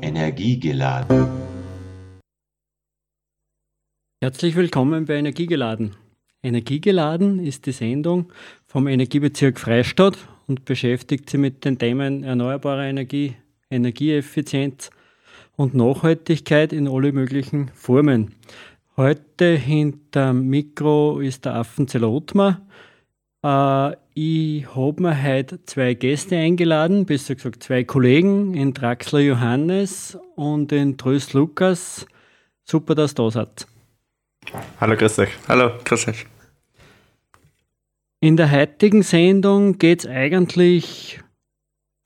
Energiegeladen. Herzlich willkommen bei Energiegeladen. Energiegeladen ist die Sendung vom Energiebezirk Freistadt und beschäftigt sich mit den Themen erneuerbare Energie, Energieeffizienz und Nachhaltigkeit in alle möglichen Formen. Heute hinterm Mikro ist der Affenzell Ottmar. Äh, ich habe mir heute zwei Gäste eingeladen, besser gesagt zwei Kollegen, in Draxler Johannes und in Tröst Lukas. Super, dass ihr da seid. Hallo, grüß euch. Hallo, grüß euch. In der heutigen Sendung geht es eigentlich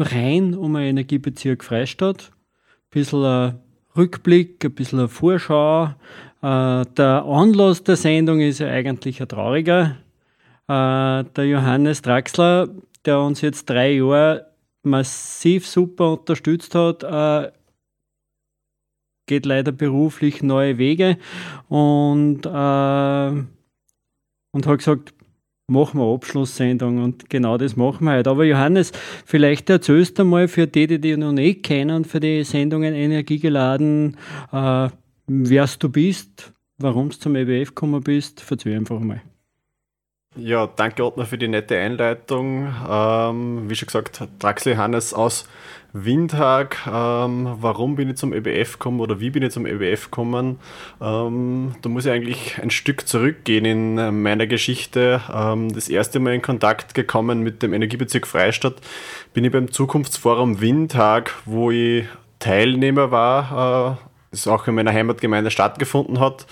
rein um einen Energiebezirk Freistadt. Ein bisschen ein Rückblick, ein bisschen eine Vorschau. Äh, der Anlass der Sendung ist ja eigentlich ein trauriger. Äh, der Johannes Draxler, der uns jetzt drei Jahre massiv super unterstützt hat, äh, geht leider beruflich neue Wege und, äh, und hat gesagt, machen wir Abschlusssendung und genau das machen wir heute. Aber Johannes, vielleicht erzählst du mal für die, die dich noch nicht kennen, für die Sendungen Energiegeladen, äh, wer du bist, warum du zum EBF gekommen bist, erzähl einfach mal. Ja, danke Ottmar für die nette Einleitung. Ähm, wie schon gesagt, Draxel Hannes aus Windhag. Ähm, warum bin ich zum EBF gekommen oder wie bin ich zum EBF gekommen? Ähm, da muss ich eigentlich ein Stück zurückgehen in äh, meiner Geschichte. Ähm, das erste Mal in Kontakt gekommen mit dem Energiebezirk Freistadt bin ich beim Zukunftsforum Windhag, wo ich Teilnehmer war, äh, das auch in meiner Heimatgemeinde stattgefunden hat.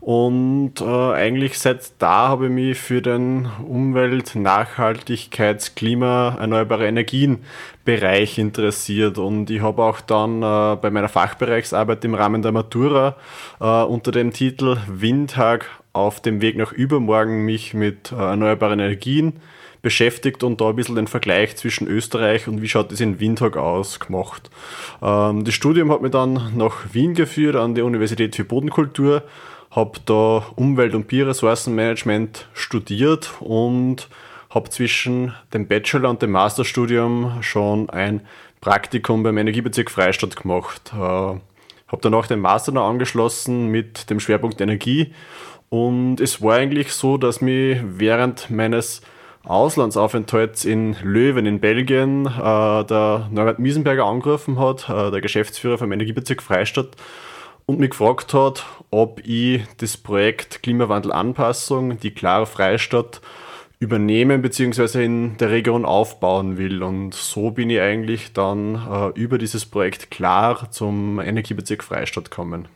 Und äh, eigentlich seit da habe ich mich für den Umwelt-, Nachhaltigkeits-, Klima-, erneuerbare Energien-Bereich interessiert. Und ich habe auch dann äh, bei meiner Fachbereichsarbeit im Rahmen der Matura äh, unter dem Titel Windtag auf dem Weg nach übermorgen mich mit äh, erneuerbaren Energien beschäftigt und da ein bisschen den Vergleich zwischen Österreich und wie schaut es in Windhoek aus gemacht. Ähm, das Studium hat mich dann nach Wien geführt an die Universität für Bodenkultur habe da Umwelt- und Bioressourcenmanagement studiert und habe zwischen dem Bachelor- und dem Masterstudium schon ein Praktikum beim Energiebezirk Freistadt gemacht. Äh, habe danach den Master noch angeschlossen mit dem Schwerpunkt Energie und es war eigentlich so, dass mich während meines Auslandsaufenthalts in Löwen in Belgien äh, der Norbert Miesenberger angerufen hat, äh, der Geschäftsführer vom Energiebezirk Freistadt, und mich gefragt hat, ob ich das Projekt Klimawandelanpassung, die Klare Freistadt, übernehmen bzw. in der Region aufbauen will. Und so bin ich eigentlich dann äh, über dieses Projekt klar zum Energiebezirk Freistadt gekommen.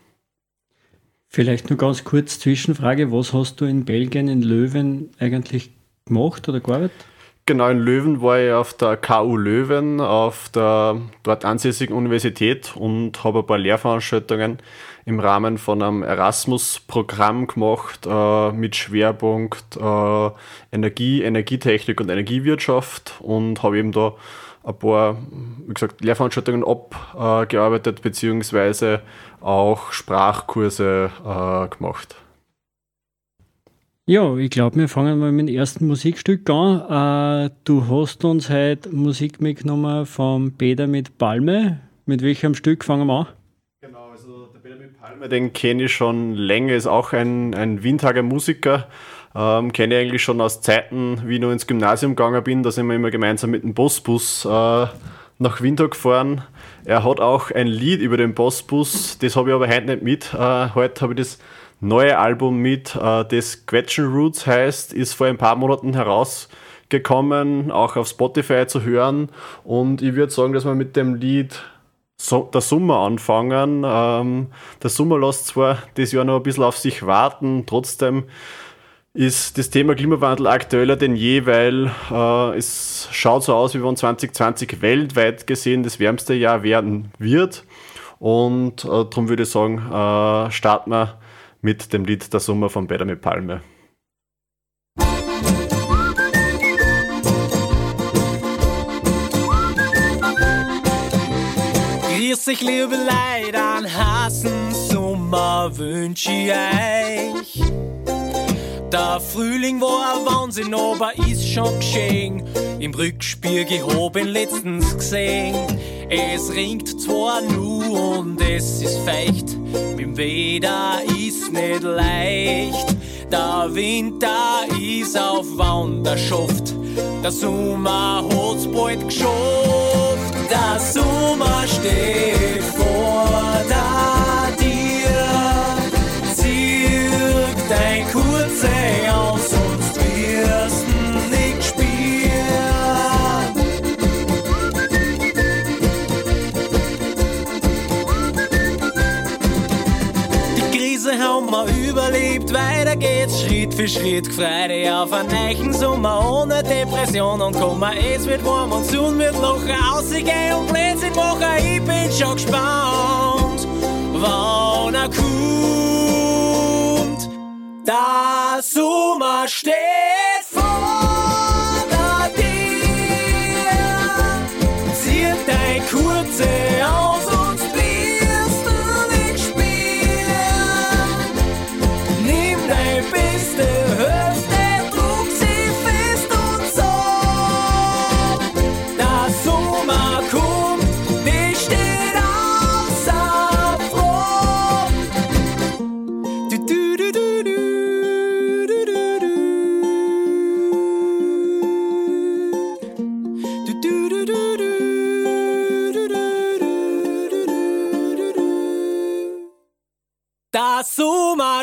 Vielleicht nur ganz kurz Zwischenfrage, was hast du in Belgien, in Löwen eigentlich gemacht oder gearbeitet? Genau, in Löwen war ich auf der KU Löwen, auf der dort ansässigen Universität und habe ein paar Lehrveranstaltungen im Rahmen von einem Erasmus-Programm gemacht äh, mit Schwerpunkt äh, Energie, Energietechnik und Energiewirtschaft und habe eben da ein paar, wie gesagt, Lehrveranstaltungen abgearbeitet, beziehungsweise auch Sprachkurse äh, gemacht. Ja, ich glaube, wir fangen mal mit dem ersten Musikstück an. Äh, du hast uns heute Musik mitgenommen vom Peter mit Palme. Mit welchem Stück fangen wir an? Genau, also der Peter mit Palme, den kenne ich schon länger, ist auch ein, ein Windhager Musiker. Ähm, kenne ich eigentlich schon aus Zeiten, wie ich noch ins Gymnasium gegangen bin. Da sind wir immer gemeinsam mit dem Bossbus äh, nach Windhoek gefahren. Er hat auch ein Lied über den Bossbus, das habe ich aber heute nicht mit. Äh, heute habe ich das neue Album mit, äh, das Quetschen Roots heißt, ist vor ein paar Monaten herausgekommen, auch auf Spotify zu hören. Und ich würde sagen, dass wir mit dem Lied so, der Sommer anfangen. Ähm, der Sommer lässt zwar das Jahr noch ein bisschen auf sich warten, trotzdem ist das Thema Klimawandel aktueller denn je, weil äh, es schaut so aus, wie wenn 2020 weltweit gesehen das wärmste Jahr werden wird. Und äh, darum würde ich sagen, äh, starten wir mit dem Lied Der Sommer von mit Palme. Grüß euch, liebe Leute, an heißen Sommer wünsch ich euch. Der Frühling war ein Wahnsinn, aber ist schon geschehen. Im Rückspiel gehoben letztens gesehen. Es ringt zwar nur und es ist feucht, mit dem Wetter ist nicht leicht. Der Winter ist auf Wanderschaft, der Sommer hat's bald geschafft. Der Sommer steht vor der Krise haben wir überlebt, weiter geht's Schritt für Schritt. Freude auf einen neuen Sommer ohne Depression und Kummer. Es wird warm und Sonne wird locker ausgehen und Blödsinn machen. Ich bin schon gespannt, wann er kommt. Der Sommer steht vor der Tür. Zieh dein kurze aus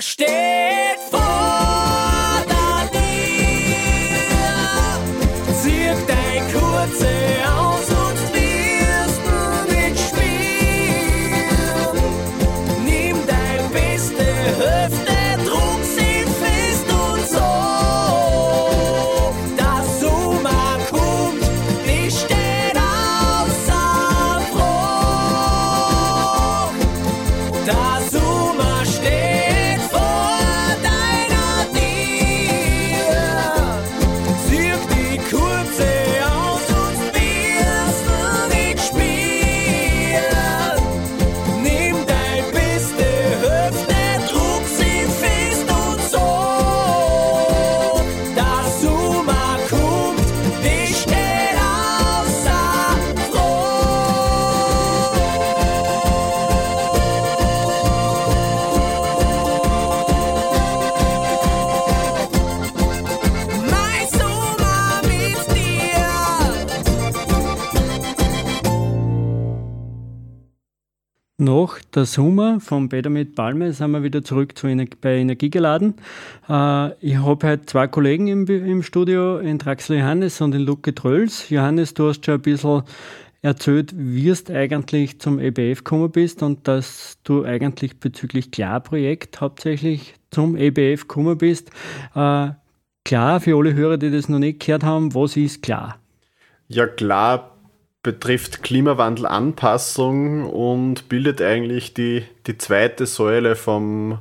verstehen. Nach der Sommer von Peter mit Palme sind wir wieder zurück zu Ener bei Energie geladen. Äh, ich habe heute zwei Kollegen im, im Studio, in Draxler Johannes und in Luke Trölls. Johannes, du hast schon ein bisschen erzählt, wie du eigentlich zum EBF gekommen bist und dass du eigentlich bezüglich Klar-Projekt hauptsächlich zum EBF gekommen bist. Äh, klar, für alle Hörer, die das noch nicht gehört haben, was ist klar? Ja, klar betrifft Klimawandelanpassung und bildet eigentlich die, die zweite Säule vom,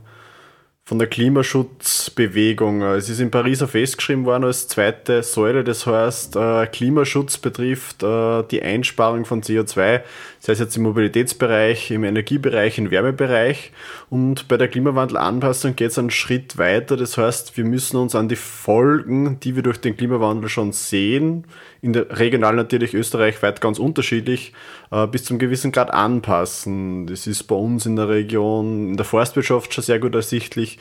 von der Klimaschutzbewegung. Es ist in Paris festgeschrieben worden als zweite Säule, das heißt, äh, Klimaschutz betrifft äh, die Einsparung von CO2, sei es jetzt im Mobilitätsbereich, im Energiebereich, im Wärmebereich. Und bei der Klimawandelanpassung geht es einen Schritt weiter, das heißt, wir müssen uns an die Folgen, die wir durch den Klimawandel schon sehen, in der regional natürlich österreichweit ganz unterschiedlich, äh, bis zum gewissen Grad anpassen. Das ist bei uns in der Region, in der Forstwirtschaft schon sehr gut ersichtlich,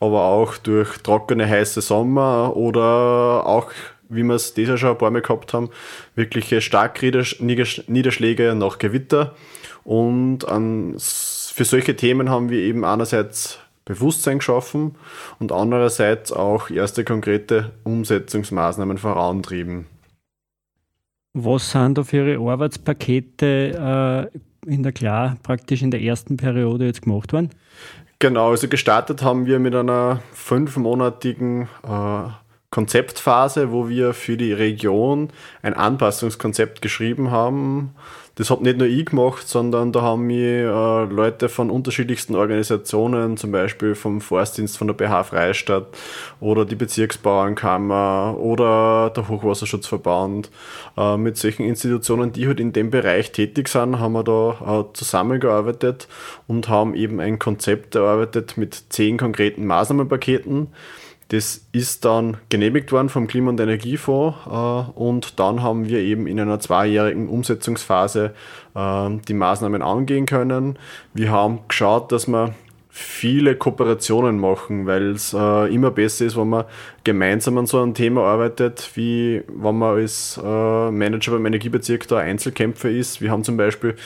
aber auch durch trockene, heiße Sommer oder auch, wie wir es dieses schon ein paar Mal gehabt haben, wirkliche Starkniederschläge nach Gewitter. Und an, für solche Themen haben wir eben einerseits Bewusstsein geschaffen und andererseits auch erste konkrete Umsetzungsmaßnahmen vorantrieben. Was sind da für Ihre Arbeitspakete äh, in der Klar praktisch in der ersten Periode jetzt gemacht worden? Genau, also gestartet haben wir mit einer fünfmonatigen äh, Konzeptphase, wo wir für die Region ein Anpassungskonzept geschrieben haben. Das habe nicht nur ich gemacht, sondern da haben mir äh, Leute von unterschiedlichsten Organisationen, zum Beispiel vom Forstdienst von der BH Freistadt oder die Bezirksbauernkammer oder der Hochwasserschutzverband. Äh, mit solchen Institutionen, die halt in dem Bereich tätig sind, haben wir da äh, zusammengearbeitet und haben eben ein Konzept erarbeitet mit zehn konkreten Maßnahmenpaketen Das ist dann genehmigt worden vom Klima- und Energiefonds äh, und dann haben wir eben in einer zweijährigen Umsetzungsphase äh, die Maßnahmen angehen können. Wir haben geschaut, dass wir viele Kooperationen machen, weil es äh, immer besser ist, wenn man gemeinsam an so einem Thema arbeitet, wie wenn man als äh, Manager beim Energiebezirk da Einzelkämpfer ist. Wir haben zum Beispiel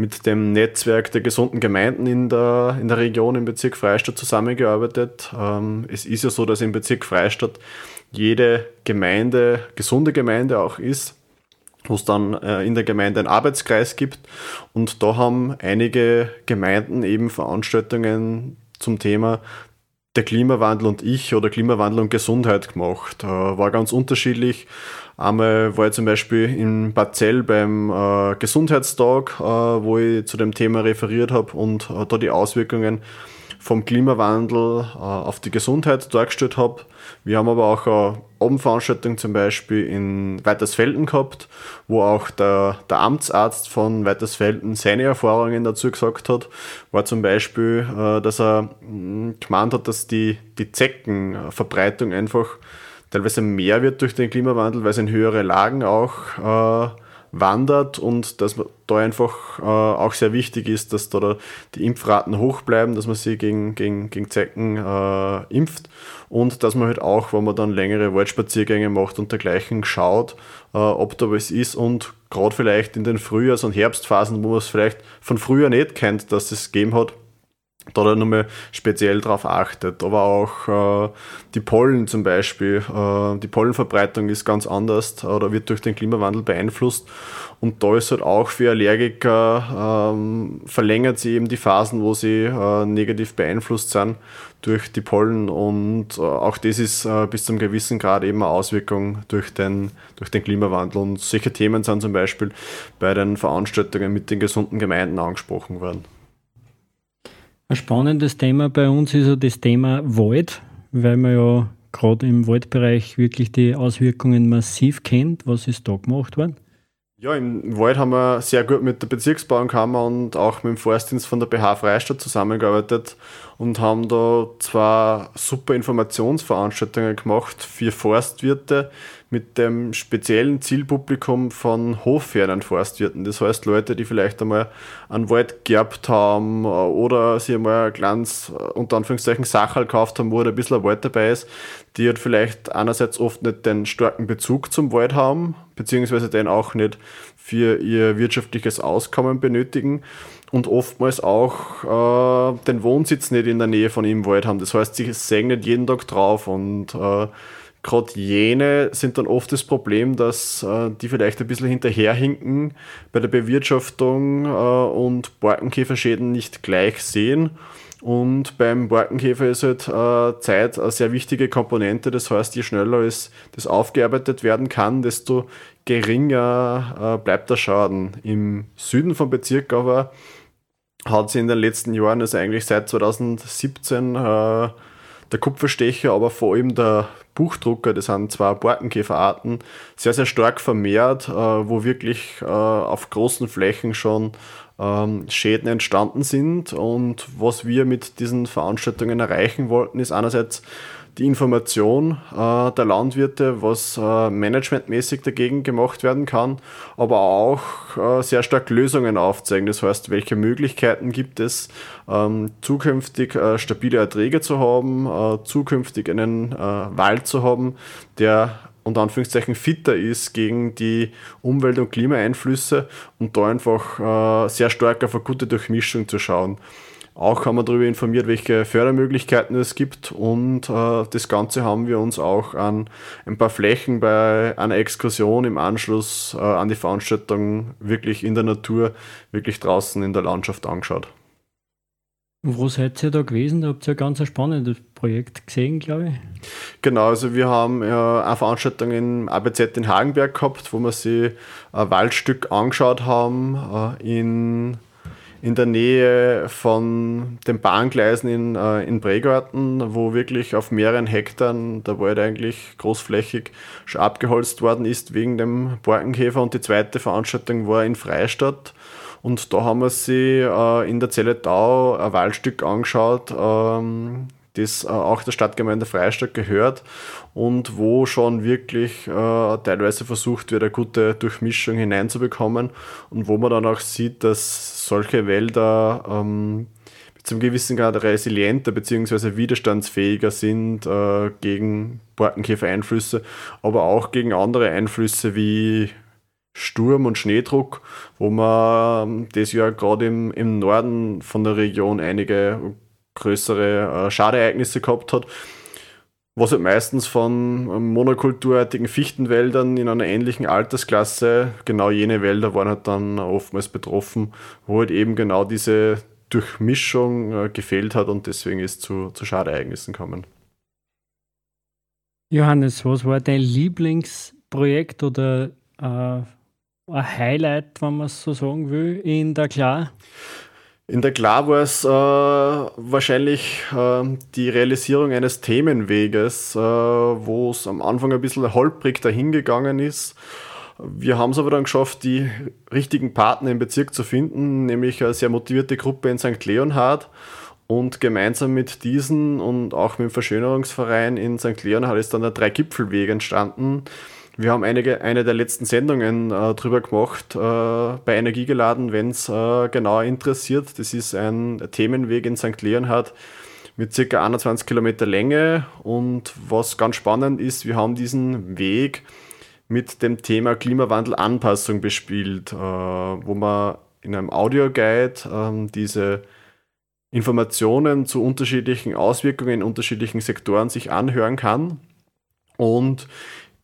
mit dem Netzwerk der gesunden Gemeinden in der, in der Region im Bezirk Freistadt zusammengearbeitet. Ähm, es ist ja so, dass im Bezirk Freistadt jede Gemeinde, gesunde Gemeinde auch ist, wo es dann äh, in der Gemeinde einen Arbeitskreis gibt. Und da haben einige Gemeinden eben Veranstaltungen zum Thema der Klimawandel und ich oder Klimawandel und Gesundheit gemacht. Äh, war ganz unterschiedlich. Einmal war ich zum Beispiel in Bad Zell beim äh, Gesundheitstag, äh, wo ich zu dem Thema referiert habe und äh, da die Auswirkungen vom Klimawandel äh, auf die Gesundheit dargestellt habe. Wir haben aber auch eine Abendveranstaltung zum Beispiel in Weitersfelden gehabt, wo auch der, der Amtsarzt von Weitersfelden seine Erfahrungen dazu gesagt hat. War zum Beispiel, äh, dass er mh, gemeint hat, dass die, die Zeckenverbreitung einfach teilweise mehr wird durch den Klimawandel, weil es in höhere Lagen auch äh, wandert und dass da einfach äh, auch sehr wichtig ist, dass da die Impfraten hoch bleiben, dass man sie gegen, gegen, gegen Zecken äh, impft und dass man halt auch, wenn man dann längere Waldspaziergänge macht und dergleichen, schaut, äh, ob da was ist und gerade vielleicht in den Frühjahrs- und Herbstphasen, wo man es vielleicht von früher nicht kennt, dass es gegeben hat, da dann nochmal speziell darauf achtet. Aber auch äh, die Pollen zum Beispiel, äh, die Pollenverbreitung ist ganz anders oder wird durch den Klimawandel beeinflusst. Und da ist halt auch für Allergiker ähm, verlängert sie eben die Phasen, wo sie äh, negativ beeinflusst sind durch die Pollen. Und äh, auch das ist äh, bis zum gewissen Grad eben eine Auswirkung durch den, durch den Klimawandel. Und solche Themen sind zum Beispiel bei den Veranstaltungen mit den gesunden Gemeinden angesprochen worden. Ein spannendes Thema bei uns ist ja das Thema Wald, weil man ja gerade im Waldbereich wirklich die Auswirkungen massiv kennt. Was ist da gemacht worden? Ja, im Wald haben wir sehr gut mit der Bezirksbauernkammer und auch mit dem Forstdienst von der BH Freistadt zusammengearbeitet und haben da zwei super Informationsveranstaltungen gemacht für Forstwirte mit dem speziellen Zielpublikum von hoffernen Forstwirten. Das heißt Leute, die vielleicht einmal einen Wald geerbt haben oder sich einmal ein kleines, unter Anführungszeichen, Sachal gekauft haben, wo ein bisschen ein Wald dabei ist, die halt vielleicht einerseits oft nicht den starken Bezug zum Wald haben, beziehungsweise den auch nicht für ihr wirtschaftliches Auskommen benötigen und oftmals auch äh, den Wohnsitz nicht in der Nähe von ihm Wald haben. Das heißt, sie sehen nicht jeden Tag drauf und äh, gerade jene sind dann oft das Problem, dass äh, die vielleicht ein bisschen hinterherhinken bei der Bewirtschaftung äh, und Borkenkäferschäden nicht gleich sehen. Und beim Borkenkäfer ist halt äh, Zeit eine sehr wichtige Komponente. Das heißt, je schneller es das aufgearbeitet werden kann, desto geringer äh, bleibt der Schaden. Im Süden vom Bezirk aber hat sich in den letzten Jahren, also eigentlich seit 2017, äh, der Kupferstecher, aber vor allem der Buchdrucker, das sind zwei Borkenkäferarten, sehr, sehr stark vermehrt, äh, wo wirklich äh, auf großen Flächen schon ähm, Schäden entstanden sind. Und was wir mit diesen Veranstaltungen erreichen wollten, ist einerseits die Information äh, der Landwirte, was äh, managementmäßig dagegen gemacht werden kann, aber auch äh, sehr stark Lösungen aufzeigen. Das heißt, welche Möglichkeiten gibt es, ähm, zukünftig äh, stabile Erträge zu haben, äh, zukünftig einen äh, Wald zu haben, der unter Anführungszeichen fitter ist gegen die Umwelt- und Klimaeinflüsse und da einfach sehr stark auf eine gute Durchmischung zu schauen. Auch haben wir darüber informiert, welche Fördermöglichkeiten es gibt und äh, das Ganze haben wir uns auch an ein paar Flächen bei einer Exkursion im Anschluss äh, an die Veranstaltung wirklich in der Natur, wirklich draußen in der Landschaft angeschaut. Wo seid ihr da gewesen? Da habt ihr ein ganz spannendes Projekt gesehen, glaube ich. Genau, also wir haben äh, eine Veranstaltung im ABZ in Hagenberg gehabt, wo wir sich ein Waldstück angeschaut haben äh, in in der Nähe von den Bahngleisen in, äh, in Bregarten, wo wirklich auf mehreren Hektar der Wald eigentlich großflächig schon abgeholzt worden ist wegen dem Borkenkäfer. Und die zweite Veranstaltung war in Freistadt. Und da haben wir sie äh, in der Zelle Tau ein Waldstück angeschaut, ähm, das äh, auch der Stadtgemeinde Freistadt gehört und wo schon wirklich äh, teilweise versucht wird, eine gute Durchmischung hineinzubekommen und wo man dann auch sieht, dass solche Wälder ähm, zum gewissen Grad resilienter bzw. widerstandsfähiger sind äh, gegen Borkenkäfer-Einflüsse, aber auch gegen andere Einflüsse wie Sturm und Schneedruck, wo man das Jahr gerade im, im Norden von der Region einige größere äh, Schadereignisse gehabt hat, was halt meistens von monokulturartigen Fichtenwäldern in einer ähnlichen Altersklasse, genau jene Wälder waren halt dann oftmals betroffen, wo halt eben genau diese Durchmischung äh, gefehlt hat und deswegen ist zu, zu Schadereignissen gekommen. Johannes, was war dein Lieblingsprojekt oder äh, ein Highlight, wenn man es so sagen will, in der Klar? In der Klar war es äh, wahrscheinlich äh, die Realisierung eines Themenweges, äh, wo es am Anfang ein bisschen holprig dahingegangen ist. Wir haben es aber dann geschafft, die richtigen Partner im Bezirk zu finden, nämlich eine sehr motivierte Gruppe in St. Leonhard. Und gemeinsam mit diesen und auch mit dem Verschönerungsverein in St. Leonhard ist dann der Drei-Gipfelweg entstanden wir haben einige, eine der letzten Sendungen äh, drüber gemacht, äh, bei Energie geladen, wenn es äh, genauer interessiert. Das ist ein Themenweg in St. Leonhard mit ca. 21 Kilometer Länge. Und was ganz spannend ist, wir haben diesen Weg mit dem Thema Klimawandelanpassung bespielt, äh, wo man in einem Audioguide ähm, diese Informationen zu unterschiedlichen Auswirkungen in unterschiedlichen Sektoren sich anhören kann. Und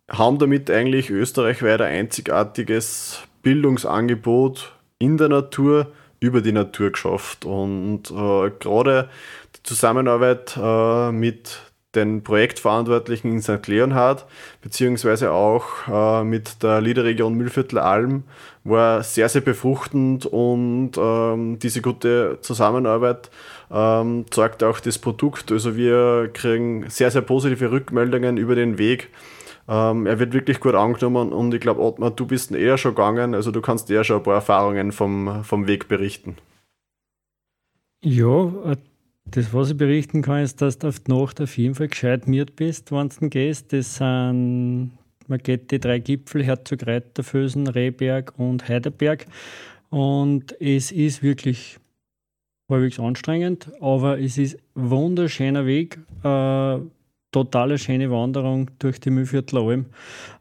haben damit eigentlich österreichweit ein einzigartiges Bildungsangebot in der Natur über die Natur geschafft. Und äh, gerade die Zusammenarbeit äh, mit den Projektverantwortlichen in St. Leonhard, beziehungsweise auch äh, mit der Liederregion Mühlviertel Alm, war sehr, sehr befruchtend und ähm, diese gute Zusammenarbeit ähm, zeigt auch das Produkt. Also wir kriegen sehr, sehr positive Rückmeldungen über den Weg ähm, er wird wirklich gut angenommen und ich glaube, Ottmar, du bist eher schon gegangen, also du kannst eher schon ein paar Erfahrungen vom, vom Weg berichten. Ja, äh, das, was ich berichten kann, ist, dass du auf die Nacht auf jeden Fall gescheit miert bist, wenn du gehst. Das sind, man geht die drei Gipfel, Herzog Reiterfösen, Rehberg und Heidelberg. Und es ist wirklich halbwegs anstrengend, aber es ist ein wunderschöner Weg. Äh, totale schöne Wanderung durch die Mühlviertler Alm.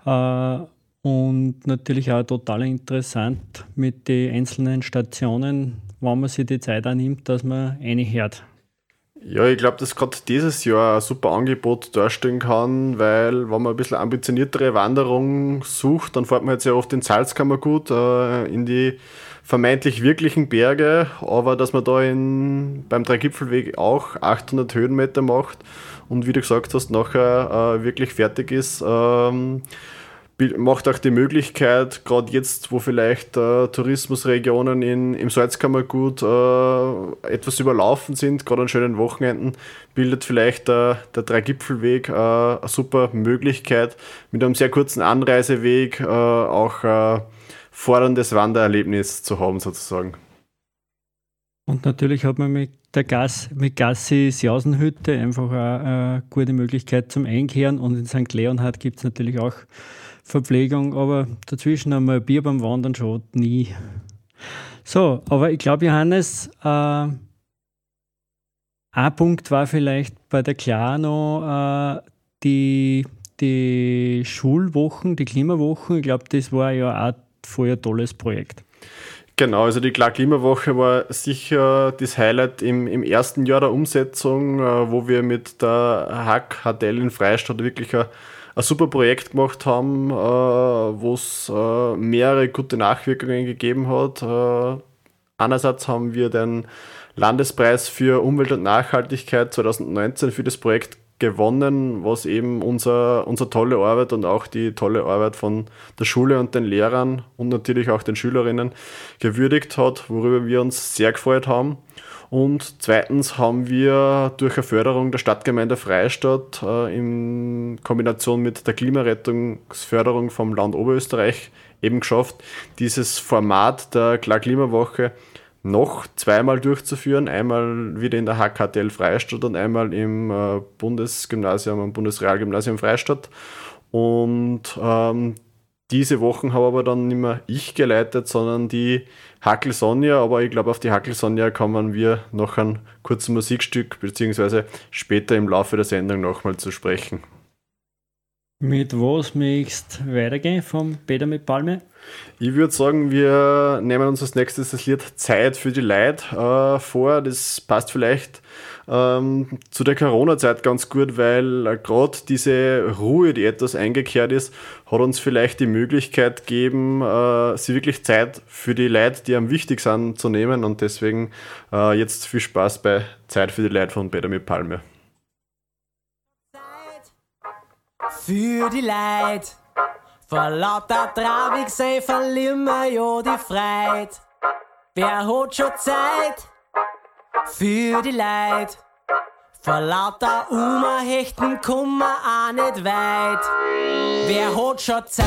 Äh, und natürlich auch total interessant mit den einzelnen Stationen, wenn man sich die Zeit annimmt, dass man eine hört. Ja, ich glaube, dass gerade dieses Jahr ein super Angebot darstellen kann, weil wenn man ein bisschen ambitioniertere Wanderung sucht, dann fährt man jetzt ja oft in Salzkammergut, äh, in die vermeintlich wirklichen Berge, aber dass man da in, beim Dreigipfelweg auch 800 Höhenmeter macht und wie du gesagt hast, nachher äh, wirklich fertig ist, ähm, macht auch die Möglichkeit, gerade jetzt, wo vielleicht äh, Tourismusregionen in, im Salzkammergut äh, etwas überlaufen sind, gerade an schönen Wochenenden, bildet vielleicht äh, der Dreigipfelweg äh, eine super Möglichkeit, mit einem sehr kurzen Anreiseweg äh, auch äh, forderndes Wandererlebnis zu haben, sozusagen. Und natürlich hat man mit der Gas, mit Gassis Jausenhütte einfach eine, gute Möglichkeit zum Einkehren. Und in St. Leonhard gibt es natürlich auch Verpflegung, aber dazwischen einmal Bier beim Wandern schaut nie. So, aber ich glaube, Johannes, äh, ein Punkt war vielleicht bei der Klano äh, die, die Schulwochen, die Klimawochen. Ich glaube, das war ja auch voll ein tolles Projekt. Genau, also die Klar-Klimawoche war sicher das Highlight im, im ersten Jahr der Umsetzung, äh, wo wir mit der Hack HDL in Freistadt wirklich ein, ein super Projekt gemacht haben, äh, wo es äh, mehrere gute Nachwirkungen gegeben hat. Einerseits haben wir den Landespreis für Umwelt und Nachhaltigkeit 2019 für das Projekt gewonnen, was eben unser, unsere tolle Arbeit und auch die tolle Arbeit von der Schule und den Lehrern und natürlich auch den Schülerinnen gewürdigt hat, worüber wir uns sehr gefreut haben. Und zweitens haben wir durch eine Förderung der Stadtgemeinde Freistadt äh, in Kombination mit der Klimarettungsförderung vom Land Oberösterreich eben geschafft, dieses Format der Klar Klimawoche noch zweimal durchzuführen. Einmal wieder in der HKTL Freistadt und einmal im äh, Bundesgymnasium, am Bundesrealgymnasium Freistadt. Und ähm, diese Wochen habe aber dann nicht mehr ich geleitet, sondern die Hackel Sonja. Aber ich glaube, auf die Hackel Sonja kommen wir noch ein kurzes Musikstück, beziehungsweise später im Laufe der Sendung nochmal zu sprechen. Mit was möchtest weitergehen vom Peter mit Palme? Ich würde sagen, wir nehmen uns als nächstes das Lied Zeit für die Leid äh, vor. Das passt vielleicht ähm, zu der Corona-Zeit ganz gut, weil äh, gerade diese Ruhe, die etwas eingekehrt ist, hat uns vielleicht die Möglichkeit gegeben, äh, sie wirklich Zeit für die Leute, die am wichtig sind, zu nehmen. Und deswegen äh, jetzt viel Spaß bei Zeit für die Leute von Peter mit Palme. für die Leid. Vor lauter Traurig sei verlieren wir ja die Freit. Wer hat schon Zeit für die Leid? Vor lauter Umerhechten kommen wir auch nicht weit. Wer hat schon Zeit?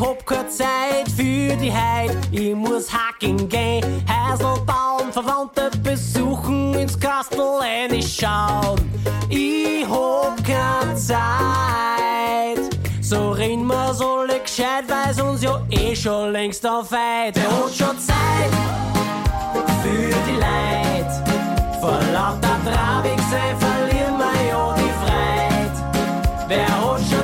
hab keine Zeit für die Heid, ich muss hacken gehen, Häusl Verwandte besuchen, ins Kastel schauen. Ich hab keine Zeit. So reden wir's alle gescheit, weil's uns ja eh schon längst auf Eid. Wer hat schon Zeit für die Leid? Vor lauter Trabig sein verlieren wir ja die Freit. Wer hat schon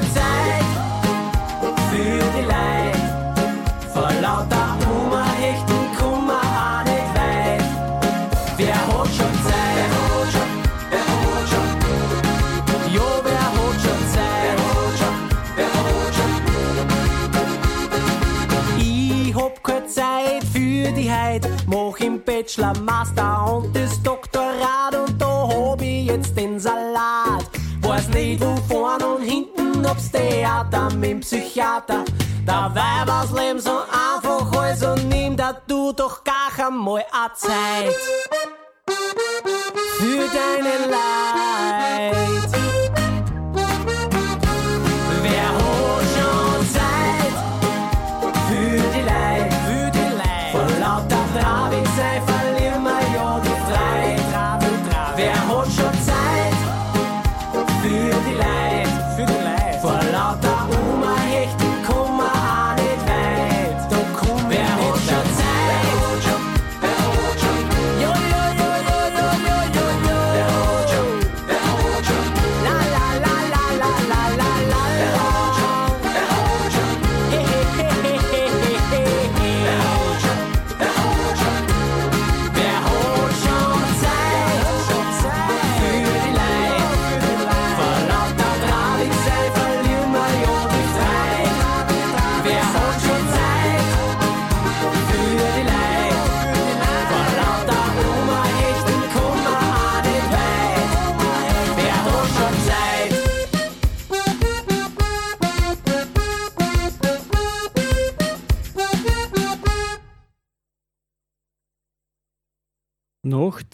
Freiheit, mach im Bachelor, Master und das Doktorat und da hab ich jetzt den Salat. Weiß nicht wo vorn und hinten, ob's Theater mit dem Psychiater. Dabei war's Leben so einfach, also nimm da du doch gar einmal a Zeit für deine Leid. Noch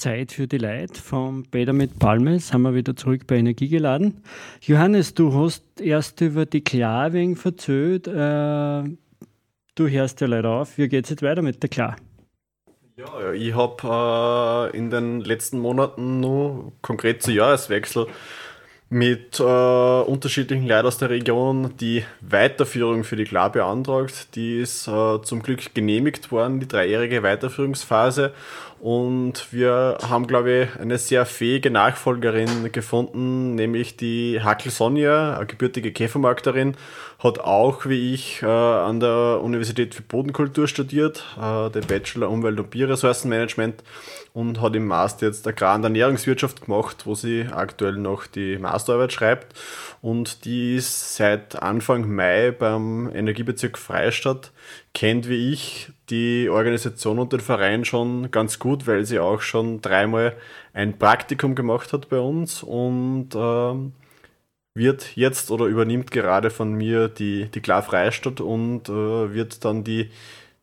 Zeit für die Leid vom Peter mit Palme sind wir wieder zurück bei Energie geladen. Johannes, du hast erst über die Klarwing verzählt. Äh, du hörst ja leider auf. Wie geht es jetzt weiter mit der Klar? Ja, ich habe äh, in den letzten Monaten nur konkret zu Jahreswechsel mit äh, unterschiedlichen Leuten aus der Region die Weiterführung für die Klar beantragt. Die ist äh, zum Glück genehmigt worden, die dreijährige Weiterführungsphase. Und wir haben, glaube ich, eine sehr fähige Nachfolgerin gefunden, nämlich die Hackel Sonja, eine gebürtige Käfermarkterin, hat auch, wie ich, äh, an der Universität für Bodenkultur studiert, äh, den Bachelor Umwelt- und Bioressourcenmanagement und hat im Master jetzt Agrar- und Ernährungswirtschaft gemacht, wo sie aktuell noch die Masterarbeit schreibt. Und die ist seit Anfang Mai beim Energiebezirk Freistadt, kennt wie ich die Organisation und den Verein schon ganz gut, weil sie auch schon dreimal ein Praktikum gemacht hat bei uns und ähm, wird jetzt oder übernimmt gerade von mir die, die Klar Freistadt und äh, wird dann die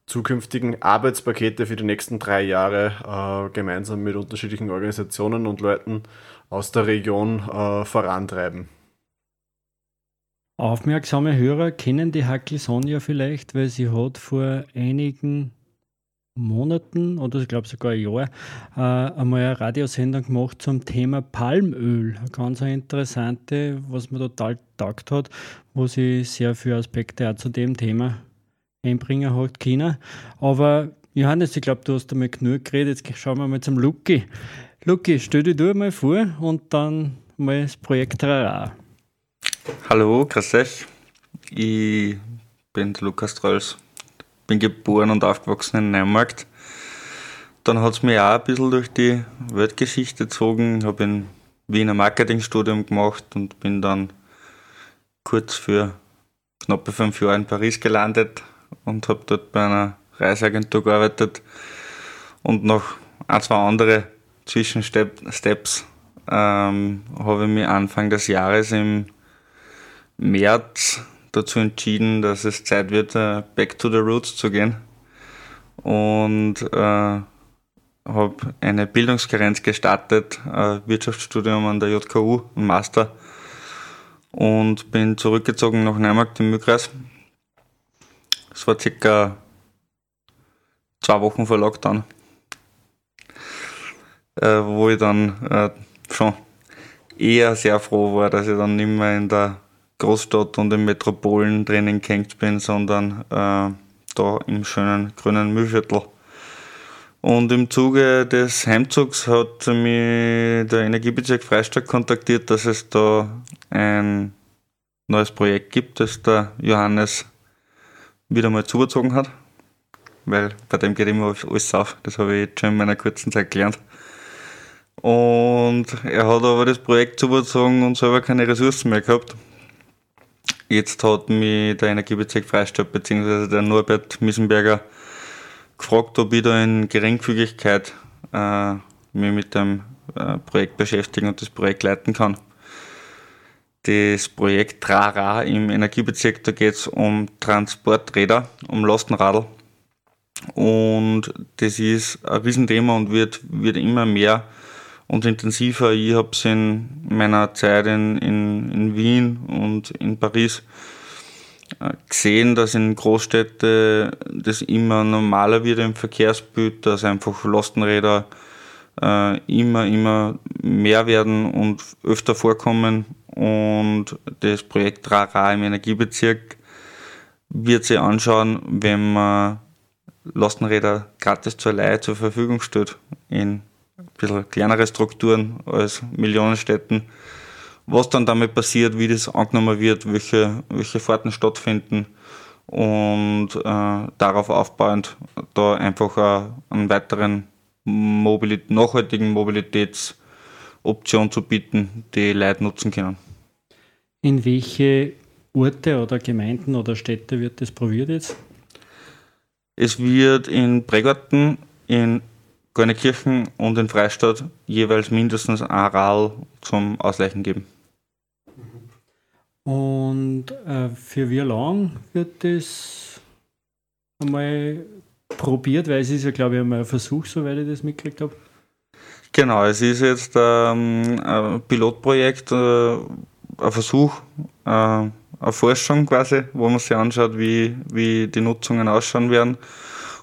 zukünftigen Arbeitspakete für die nächsten drei Jahre äh, gemeinsam mit unterschiedlichen Organisationen und Leuten aus der Region äh, vorantreiben. Aufmerksame Hörer kennen die Hackel Sonja vielleicht, weil sie hat vor einigen Monaten oder ich glaube sogar ein Jahr äh, einmal eine Radiosendung gemacht zum Thema Palmöl. Eine ganz interessante, was mir total taugt hat, wo sie sehr viele Aspekte auch zu dem Thema einbringen hat China. Aber Johannes, ich glaube, du hast einmal genug geredet. Jetzt schauen wir mal zum Luki. Luki, stell dich du einmal vor und dann mal das Projekt Rara. Hallo, grüß euch. Ich bin Lukas Trolls bin geboren und aufgewachsen in Neumarkt. Dann hat es mich auch ein bisschen durch die Weltgeschichte gezogen. Ich habe in Wien ein Marketingstudium gemacht und bin dann kurz für knappe fünf Jahre in Paris gelandet und habe dort bei einer Reiseagentur gearbeitet und noch ein, zwei andere Zwischensteps ähm, habe ich mich Anfang des Jahres im März dazu entschieden, dass es Zeit wird, uh, back to the roots zu gehen. Und äh, habe eine Bildungskarenz gestartet, äh, Wirtschaftsstudium an der JKU, ein Master. Und bin zurückgezogen nach Neumarkt im Mülkreis. Es war circa zwei Wochen vor Lockdown, äh, wo ich dann äh, schon eher sehr froh war, dass ich dann nicht mehr in der Großstadt und in Metropolen drinnen gehängt bin, sondern äh, da im schönen grünen Mühlviertel. Und im Zuge des Heimzugs hat mich der Energiebezirk Freistadt kontaktiert, dass es da ein neues Projekt gibt, das der Johannes wieder mal zugezogen hat. Weil bei dem geht immer alles auf. Das habe ich jetzt schon in meiner kurzen Zeit gelernt. Und er hat aber das Projekt zugezogen und selber keine Ressourcen mehr gehabt. Jetzt hat mich der Energiebezirk Freistadt bzw. der Norbert Missenberger gefragt, ob ich da in Geringfügigkeit äh, mich mit dem äh, Projekt beschäftigen und das Projekt leiten kann. Das Projekt TRARA im Energiebezirk, da geht es um Transporträder, um Lastenradl. Und das ist ein Riesenthema und wird, wird immer mehr und intensiver. Ich habe es in meiner Zeit in, in, in Wien und in Paris äh, gesehen, dass in Großstädten das immer normaler wird im Verkehrsbild, dass einfach Lastenräder äh, immer, immer mehr werden und öfter vorkommen. Und das Projekt RARA im Energiebezirk wird sich anschauen, wenn man Lastenräder gratis zur Leihe zur Verfügung stellt in ein bisschen kleinere Strukturen als Millionenstädten. Was dann damit passiert, wie das angenommen wird, welche, welche Fahrten stattfinden und äh, darauf aufbauend da einfach äh, einen weiteren Mobilit nachhaltigen Mobilitätsoption zu bieten, die Leute nutzen können. In welche Orte oder Gemeinden oder Städte wird das probiert jetzt? Es wird in Pregarten, in Gornekirchen und in Freistadt jeweils mindestens ein Rad zum Ausleichen geben. Und äh, für wie lang wird das einmal probiert? Weil es ist ja, glaube ich, einmal ein Versuch, soweit ich das mitgekriegt habe. Genau, es ist jetzt ähm, ein Pilotprojekt, äh, ein Versuch, äh, eine Forschung quasi, wo man sich anschaut, wie, wie die Nutzungen ausschauen werden.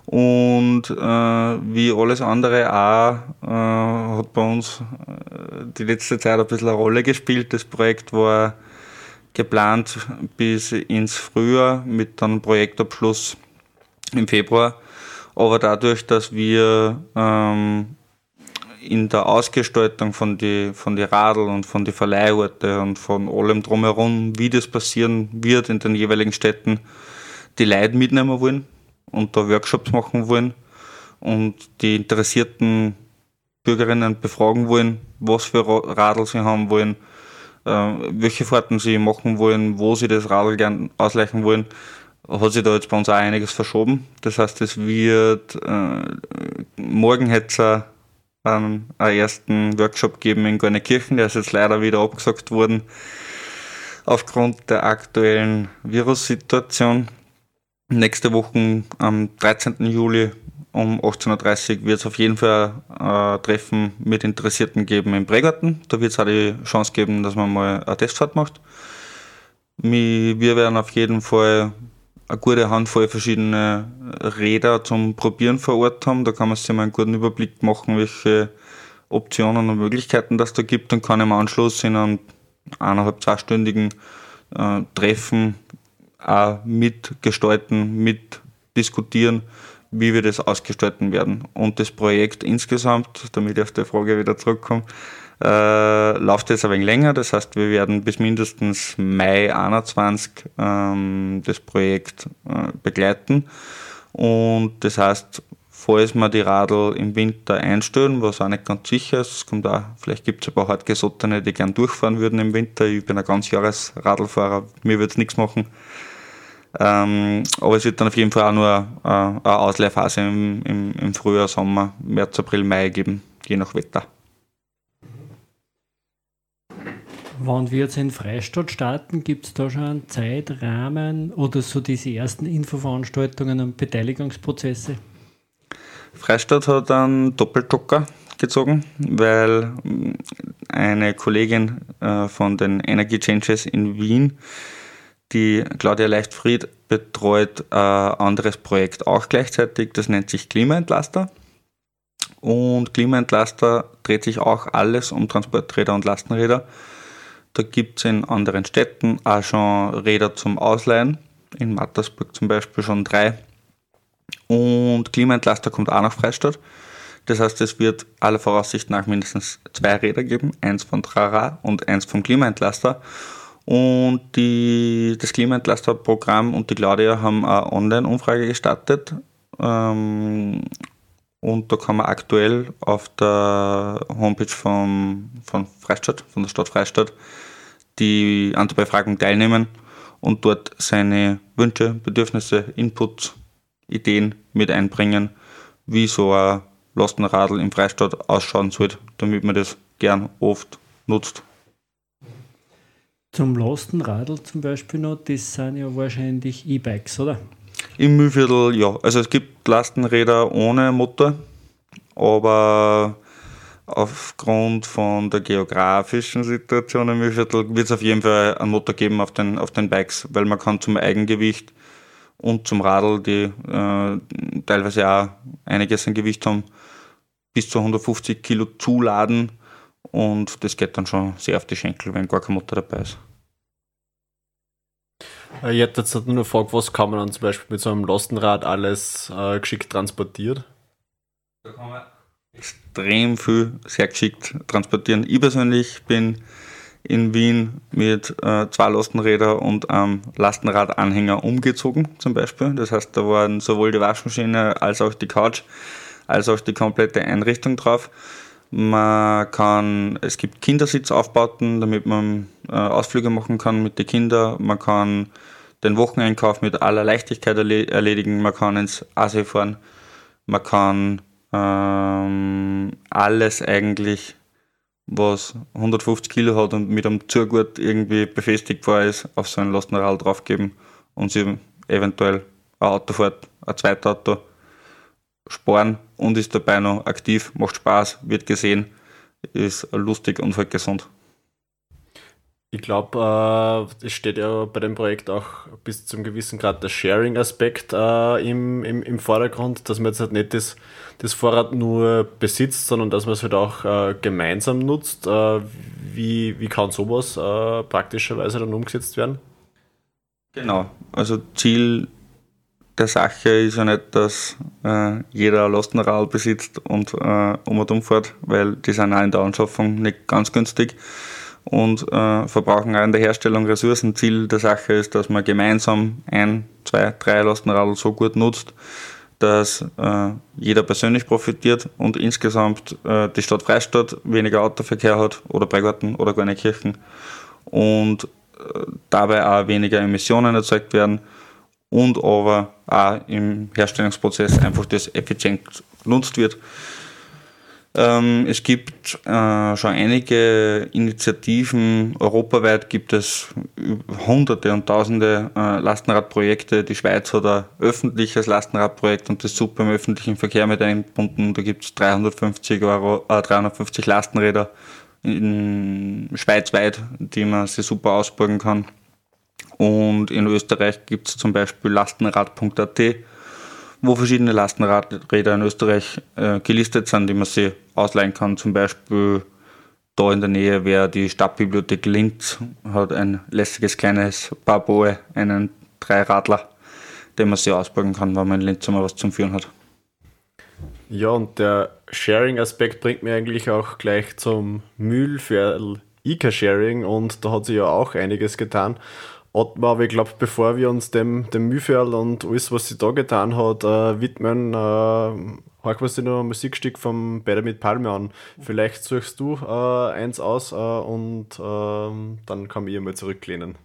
Und äh, wie alles andere auch äh, hat bei uns äh, die letzte Zeit ein bisschen eine Rolle gespielt. Das Projekt war geplant bis ins Frühjahr mit einem Projektabschluss im Februar. Aber dadurch, dass wir ähm, in der Ausgestaltung von die, von die Radl und von die Verleihorte und von allem drumherum, wie das passieren wird in den jeweiligen Städten, die Leute mitnehmen wollen und da Workshops machen wollen und die interessierten Bürgerinnen befragen wollen, was für Radl sie haben wollen, äh, welche Fahrten sie machen wollen, wo sie das Radl gern ausleichen wollen, hat sich da jetzt bei uns auch einiges verschoben. Das heißt, es wird äh, morgen hätte einen, ersten Workshop geben in Gornekirchen, der ist jetzt leider wieder abgesagt worden aufgrund der aktuellen Virussituation. Nächste Woche am 13. Juli um 18.30 Uhr wird es auf jeden Fall ein Treffen mit Interessierten geben im Prägarten. Da wird es auch die Chance geben, dass man mal eine Testfahrt macht. Wir werden auf jeden Fall eine gute Handvoll verschiedene Räder zum Probieren vor Ort haben. Da kann man sich mal einen guten Überblick machen, welche Optionen und Möglichkeiten das da gibt und kann im Anschluss in einem eineinhalb, zweistündigen äh, Treffen auch mitgestalten, mitdiskutieren, wie wir das ausgestalten werden. Und das Projekt insgesamt, damit ich auf die Frage wieder zurückkomme, äh, läuft jetzt ein wenig länger. Das heißt, wir werden bis mindestens Mai 21 ähm, das Projekt äh, begleiten. Und das heißt, falls wir die Radl im Winter einstellen, was auch nicht ganz sicher ist, es kommt auch, vielleicht gibt es ein paar hartgesottene, die gern durchfahren würden im Winter. Ich bin ein ganz Jahres Radlfahrer, mir wird es nichts machen. Ähm, aber es wird dann auf jeden Fall auch nur äh, eine Ausleihphase im, im, im Frühjahr, Sommer, März, April, Mai geben, je nach Wetter. Wann wir jetzt in Freistadt starten, gibt es da schon einen Zeitrahmen oder so diese ersten Infoveranstaltungen und Beteiligungsprozesse? Freistadt hat einen Doppeljocker gezogen, weil eine Kollegin äh, von den Energy Changes in Wien, die Claudia Leichtfried, betreut ein anderes Projekt auch gleichzeitig, das nennt sich Klimaentlaster. Und Klimaentlaster dreht sich auch alles um Transporträder und Lastenräder. Da gibt es in anderen Städten auch schon Räder zum Ausleihen. In Mattersburg zum Beispiel schon drei. Und Klimaentlaster kommt auch nach Freistadt. Das heißt, es wird aller Voraussicht nach mindestens zwei Räder geben, eins von Trara und eins vom Klimaentlaster. Und die, das Klimaentlaster-Programm und die Claudia haben eine Online-Umfrage gestartet. Ähm, und da kann man aktuell auf der Homepage vom, von Freistadt, von der Stadt Freistadt, die an der Befragung teilnehmen und dort seine Wünsche, Bedürfnisse, Inputs Ideen mit einbringen, wie so ein Lastenradl im Freistaat ausschauen sollte, damit man das gern oft nutzt. Zum Lastenradl zum Beispiel noch, das sind ja wahrscheinlich E-Bikes, oder? Im Mühlviertel ja. Also es gibt Lastenräder ohne Motor, aber aufgrund von der geografischen Situation im Mühlviertel wird es auf jeden Fall einen Motor geben auf den, auf den Bikes, weil man kann zum Eigengewicht und zum Radl, die äh, teilweise auch einiges an Gewicht haben, bis zu 150 Kilo zuladen und das geht dann schon sehr auf die Schenkel, wenn gar kein Motor dabei ist. Äh, ich hätte jetzt nur eine Frage, was kann man dann zum Beispiel mit so einem Lastenrad alles äh, geschickt transportiert? Da kann man extrem viel sehr geschickt transportieren. Ich persönlich bin in Wien mit äh, zwei Lastenrädern und einem Lastenradanhänger umgezogen zum Beispiel. Das heißt, da waren sowohl die Waschmaschine als auch die Couch als auch die komplette Einrichtung drauf. Man kann, es gibt Kindersitzaufbauten, damit man äh, Ausflüge machen kann mit den Kindern. Man kann den Wocheneinkauf mit aller Leichtigkeit erledigen. Man kann ins Asi fahren. Man kann ähm, alles eigentlich was 150 Kilo hat und mit einem Zugurt irgendwie befestigt war, ist, auf so ein Lastenrad draufgeben und sie eventuell ein Auto fährt, ein zweites Auto sparen und ist dabei noch aktiv, macht Spaß, wird gesehen, ist lustig und halt gesund. Ich glaube, äh, es steht ja bei dem Projekt auch bis zum gewissen Grad der Sharing-Aspekt äh, im, im, im Vordergrund, dass man jetzt halt nicht das, das Fahrrad nur besitzt, sondern dass man es halt auch äh, gemeinsam nutzt. Äh, wie, wie kann sowas äh, praktischerweise dann umgesetzt werden? Genau, also Ziel der Sache ist ja nicht, dass äh, jeder ein Lastenrad besitzt und um und umfährt, weil die sind auch in der Anschaffung nicht ganz günstig und äh, verbrauchen auch in der Herstellung Ressourcen. Ziel der Sache ist, dass man gemeinsam ein, zwei, drei Lastenradl so gut nutzt, dass äh, jeder persönlich profitiert und insgesamt äh, die Stadt Freistadt weniger Autoverkehr hat oder Breigarten oder nicht Kirchen und äh, dabei auch weniger Emissionen erzeugt werden und aber auch im Herstellungsprozess einfach das effizient genutzt wird. Ähm, es gibt äh, schon einige Initiativen. Europaweit gibt es hunderte und tausende äh, Lastenradprojekte. Die Schweiz hat ein öffentliches Lastenradprojekt und das super im öffentlichen Verkehr mit eingebunden. Da gibt es 350 Euro, äh, 350 Lastenräder in, schweizweit, die man sich super ausbauen kann. Und in Österreich gibt es zum Beispiel lastenrad.at, wo verschiedene Lastenradräder in Österreich äh, gelistet sind, die man sich ausleihen kann. Zum Beispiel da in der Nähe wäre die Stadtbibliothek Linz, hat ein lässiges kleines Barboe, einen Dreiradler, den man sich ausbauen kann, wenn man in Linz mal was zum Führen hat. Ja, und der Sharing-Aspekt bringt mir eigentlich auch gleich zum Mühlviertel ICA-Sharing und da hat sich ja auch einiges getan. Ottmar, aber ich glaube, bevor wir uns dem, dem Mühlviertel und alles, was sie da getan hat, äh, widmen, äh, horch was noch ein Musikstück vom Better mit Palme an. Vielleicht suchst du äh, eins aus äh, und ähm, dann kann ich mal zurücklehnen.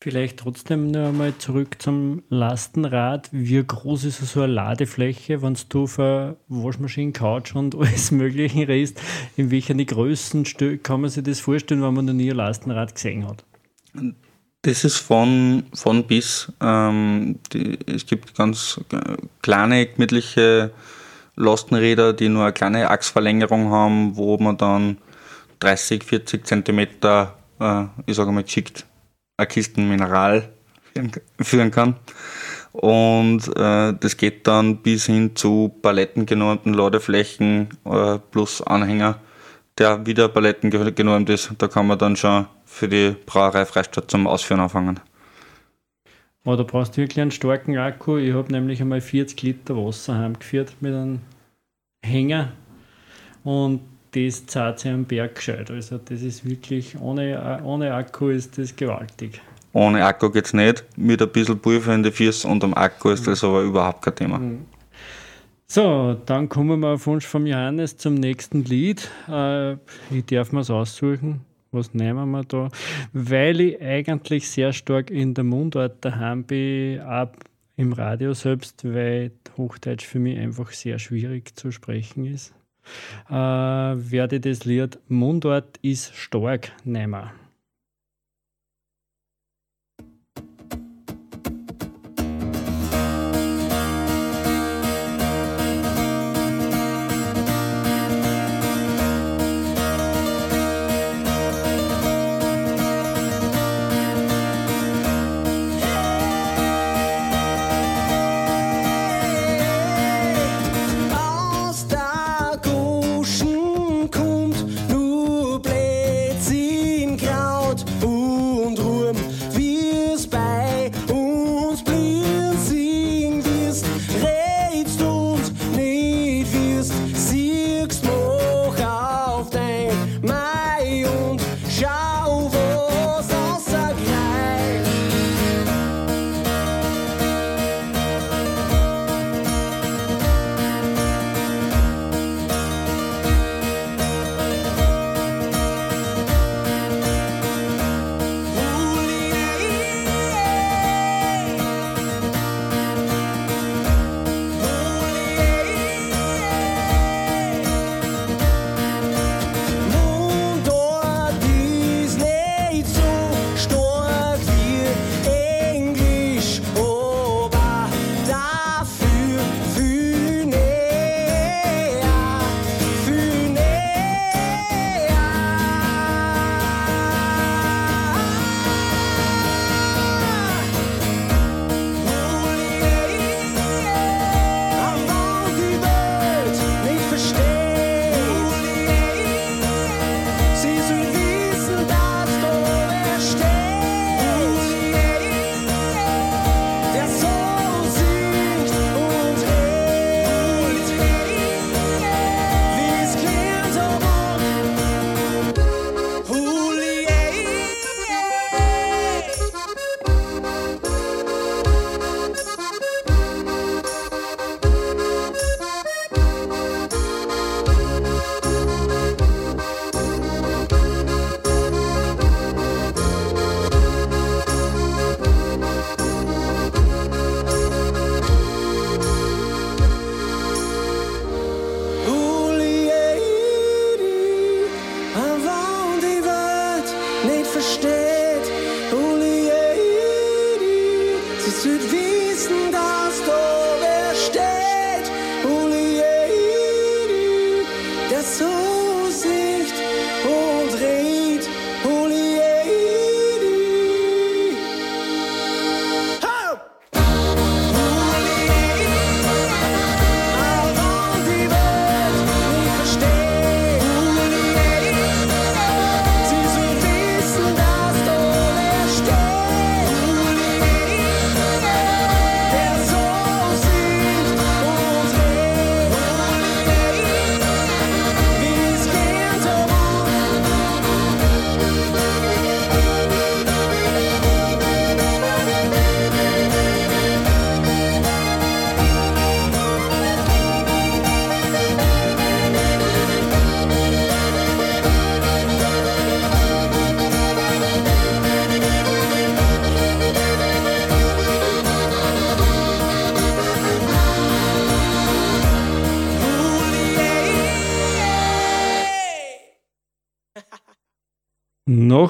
Vielleicht trotzdem noch einmal zurück zum Lastenrad. Wie groß ist so eine Ladefläche, wenn du für Waschmaschinen, Couch und alles Mögliche redest? In welchen Größen kann man sich das vorstellen, wenn man noch nie ein Lastenrad gesehen hat? Das ist von, von bis. Ähm, die, es gibt ganz kleine, gemütliche Lastenräder, die nur eine kleine Achsverlängerung haben, wo man dann 30, 40 Zentimeter, äh, ich sage mal, geschickt eine Kisten Mineral führen kann. Und äh, das geht dann bis hin zu palettengenormten Ladeflächen äh, plus Anhänger, der wieder Paletten genormt ist. Da kann man dann schon für die Brauerei Freistadt zum Ausführen anfangen. Oh, da brauchst du wirklich einen starken Akku. Ich habe nämlich einmal 40 Liter Wasser heimgeführt mit einem Hänger. Und das zahlt sich am Berg gescheit. Also das ist wirklich, ohne, ohne Akku ist das gewaltig. Ohne Akku geht es nicht, mit ein bisschen Pulver in die Füße und am Akku ist das aber überhaupt kein Thema. Mhm. So, dann kommen wir auf Wunsch vom Johannes zum nächsten Lied. Äh, ich darf mir es aussuchen. Was nehmen wir da? Weil ich eigentlich sehr stark in der Mundart daheim bin, auch im Radio selbst, weil Hochdeutsch für mich einfach sehr schwierig zu sprechen ist äh, werde das Lied Mundort ist stark nehmen.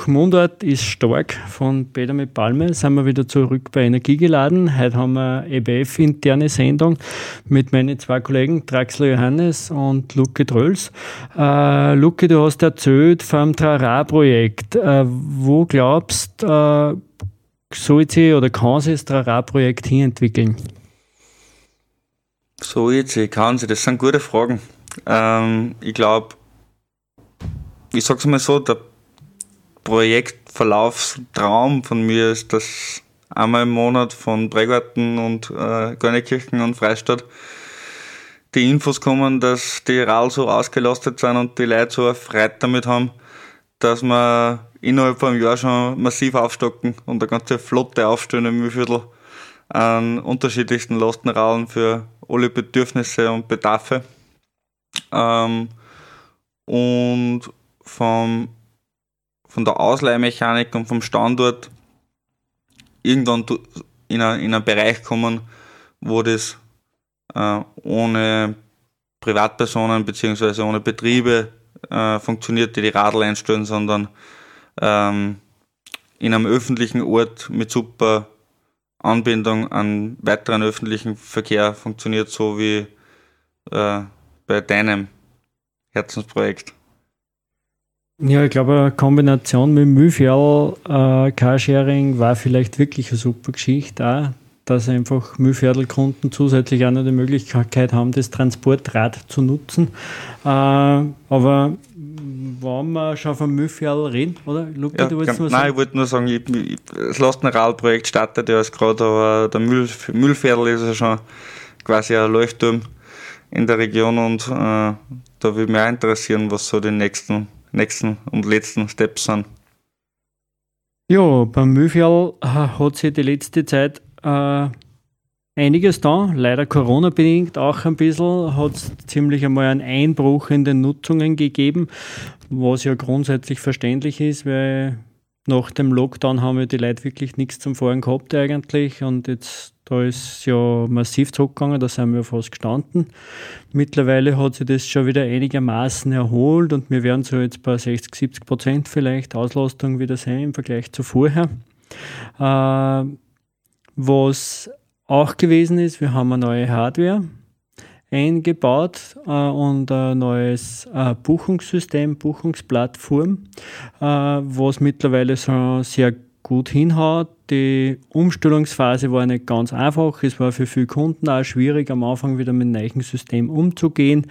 Nach Mundart ist stark von Peter mit Palme sind wir wieder zurück bei Energie geladen. Heute haben wir EBF-interne Sendung mit meinen zwei Kollegen Draxler Johannes und Luke Trölls. Äh, Luke, du hast erzählt vom Trara-Projekt. Äh, wo glaubst du, äh, soll sich oder kann sich das Trara-Projekt hier entwickeln? So jetzt, kann sie, das sind gute Fragen. Ähm, ich glaube, ich sag's mal so, der Projektverlaufstraum von mir ist, dass einmal im Monat von Bregarten und äh, Gönnekirchen und Freistadt die Infos kommen, dass die Radl so ausgelastet sind und die Leute so Freude damit haben, dass wir innerhalb von einem Jahr schon massiv aufstocken und eine ganze Flotte aufstellen im Mühlviertel an unterschiedlichsten Lastenradlen für alle Bedürfnisse und Bedarfe. Ähm, und vom von der Ausleihmechanik und vom Standort irgendwann in, einen Bereich kommen, wo das äh, ohne Privatpersonen bzw. ohne Betriebe äh, funktioniert, die die Radl einstellen, sondern ähm, in einem öffentlichen Ort mit super Anbindung an weiteren öffentlichen Verkehr funktioniert, so wie äh, bei deinem Herzensprojekt. Ja, ich glaube, eine Kombination mit Mühlviertel äh, Carsharing war vielleicht wirklich eine super Geschichte auch, dass einfach Mühlviertel-Kunden zusätzlich auch noch die Möglichkeit haben, das Transportrad zu nutzen. Äh, aber wenn wir schon vom Mühlviertel reden, oder? Luca, ja, du wolltest was Nein, ich wollte nur sagen, ich, ich, das Lastenradprojekt startet ja gerade, aber der Müll, Mühlviertel ist ja schon quasi ein Leuchtturm in der Region und äh, da würde mich auch interessieren, was so die nächsten nächsten und letzten Steps sind. Ja, beim Mühlviertel äh, hat sich die letzte Zeit äh, einiges da. Leider Corona-bedingt auch ein bisschen. Hat es ziemlich einmal einen Einbruch in den Nutzungen gegeben, was ja grundsätzlich verständlich ist, weil nach dem Lockdown haben ja die Leute wirklich nichts zum Fahren gehabt eigentlich und jetzt da ist ja massiv zurückgegangen, da sind wir fast gestanden. Mittlerweile hat sich das schon wieder einigermaßen erholt und wir werden so jetzt bei 60, 70 Prozent vielleicht Auslastung wieder sein im Vergleich zu vorher. Äh, was auch gewesen ist, wir haben eine neue Hardware eingebaut äh, und ein neues äh, Buchungssystem, Buchungsplattform, äh, was mittlerweile so sehr gut hinhaut. Die Umstellungsphase war nicht ganz einfach. Es war für viele Kunden auch schwierig, am Anfang wieder mit dem neuen System umzugehen,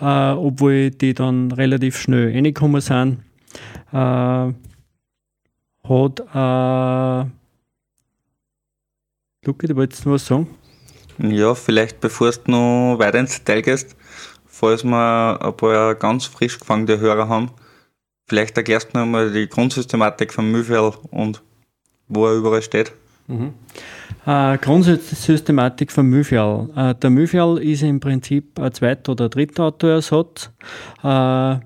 äh, obwohl die dann relativ schnell reingekommen sind. Äh, hat äh, Luke, du wolltest noch was sagen? Ja, vielleicht bevor du noch weiter ins Detail gehst, falls wir ein paar ganz frisch gefangene Hörer haben, vielleicht erklärst du noch mal die Grundsystematik von Mühlfeld und wo er überall steht. Mhm. Äh, Grundsystematik von Mühlfjall. Äh, der Mühlfjall ist im Prinzip ein Zweit- oder Drittautoersatz äh,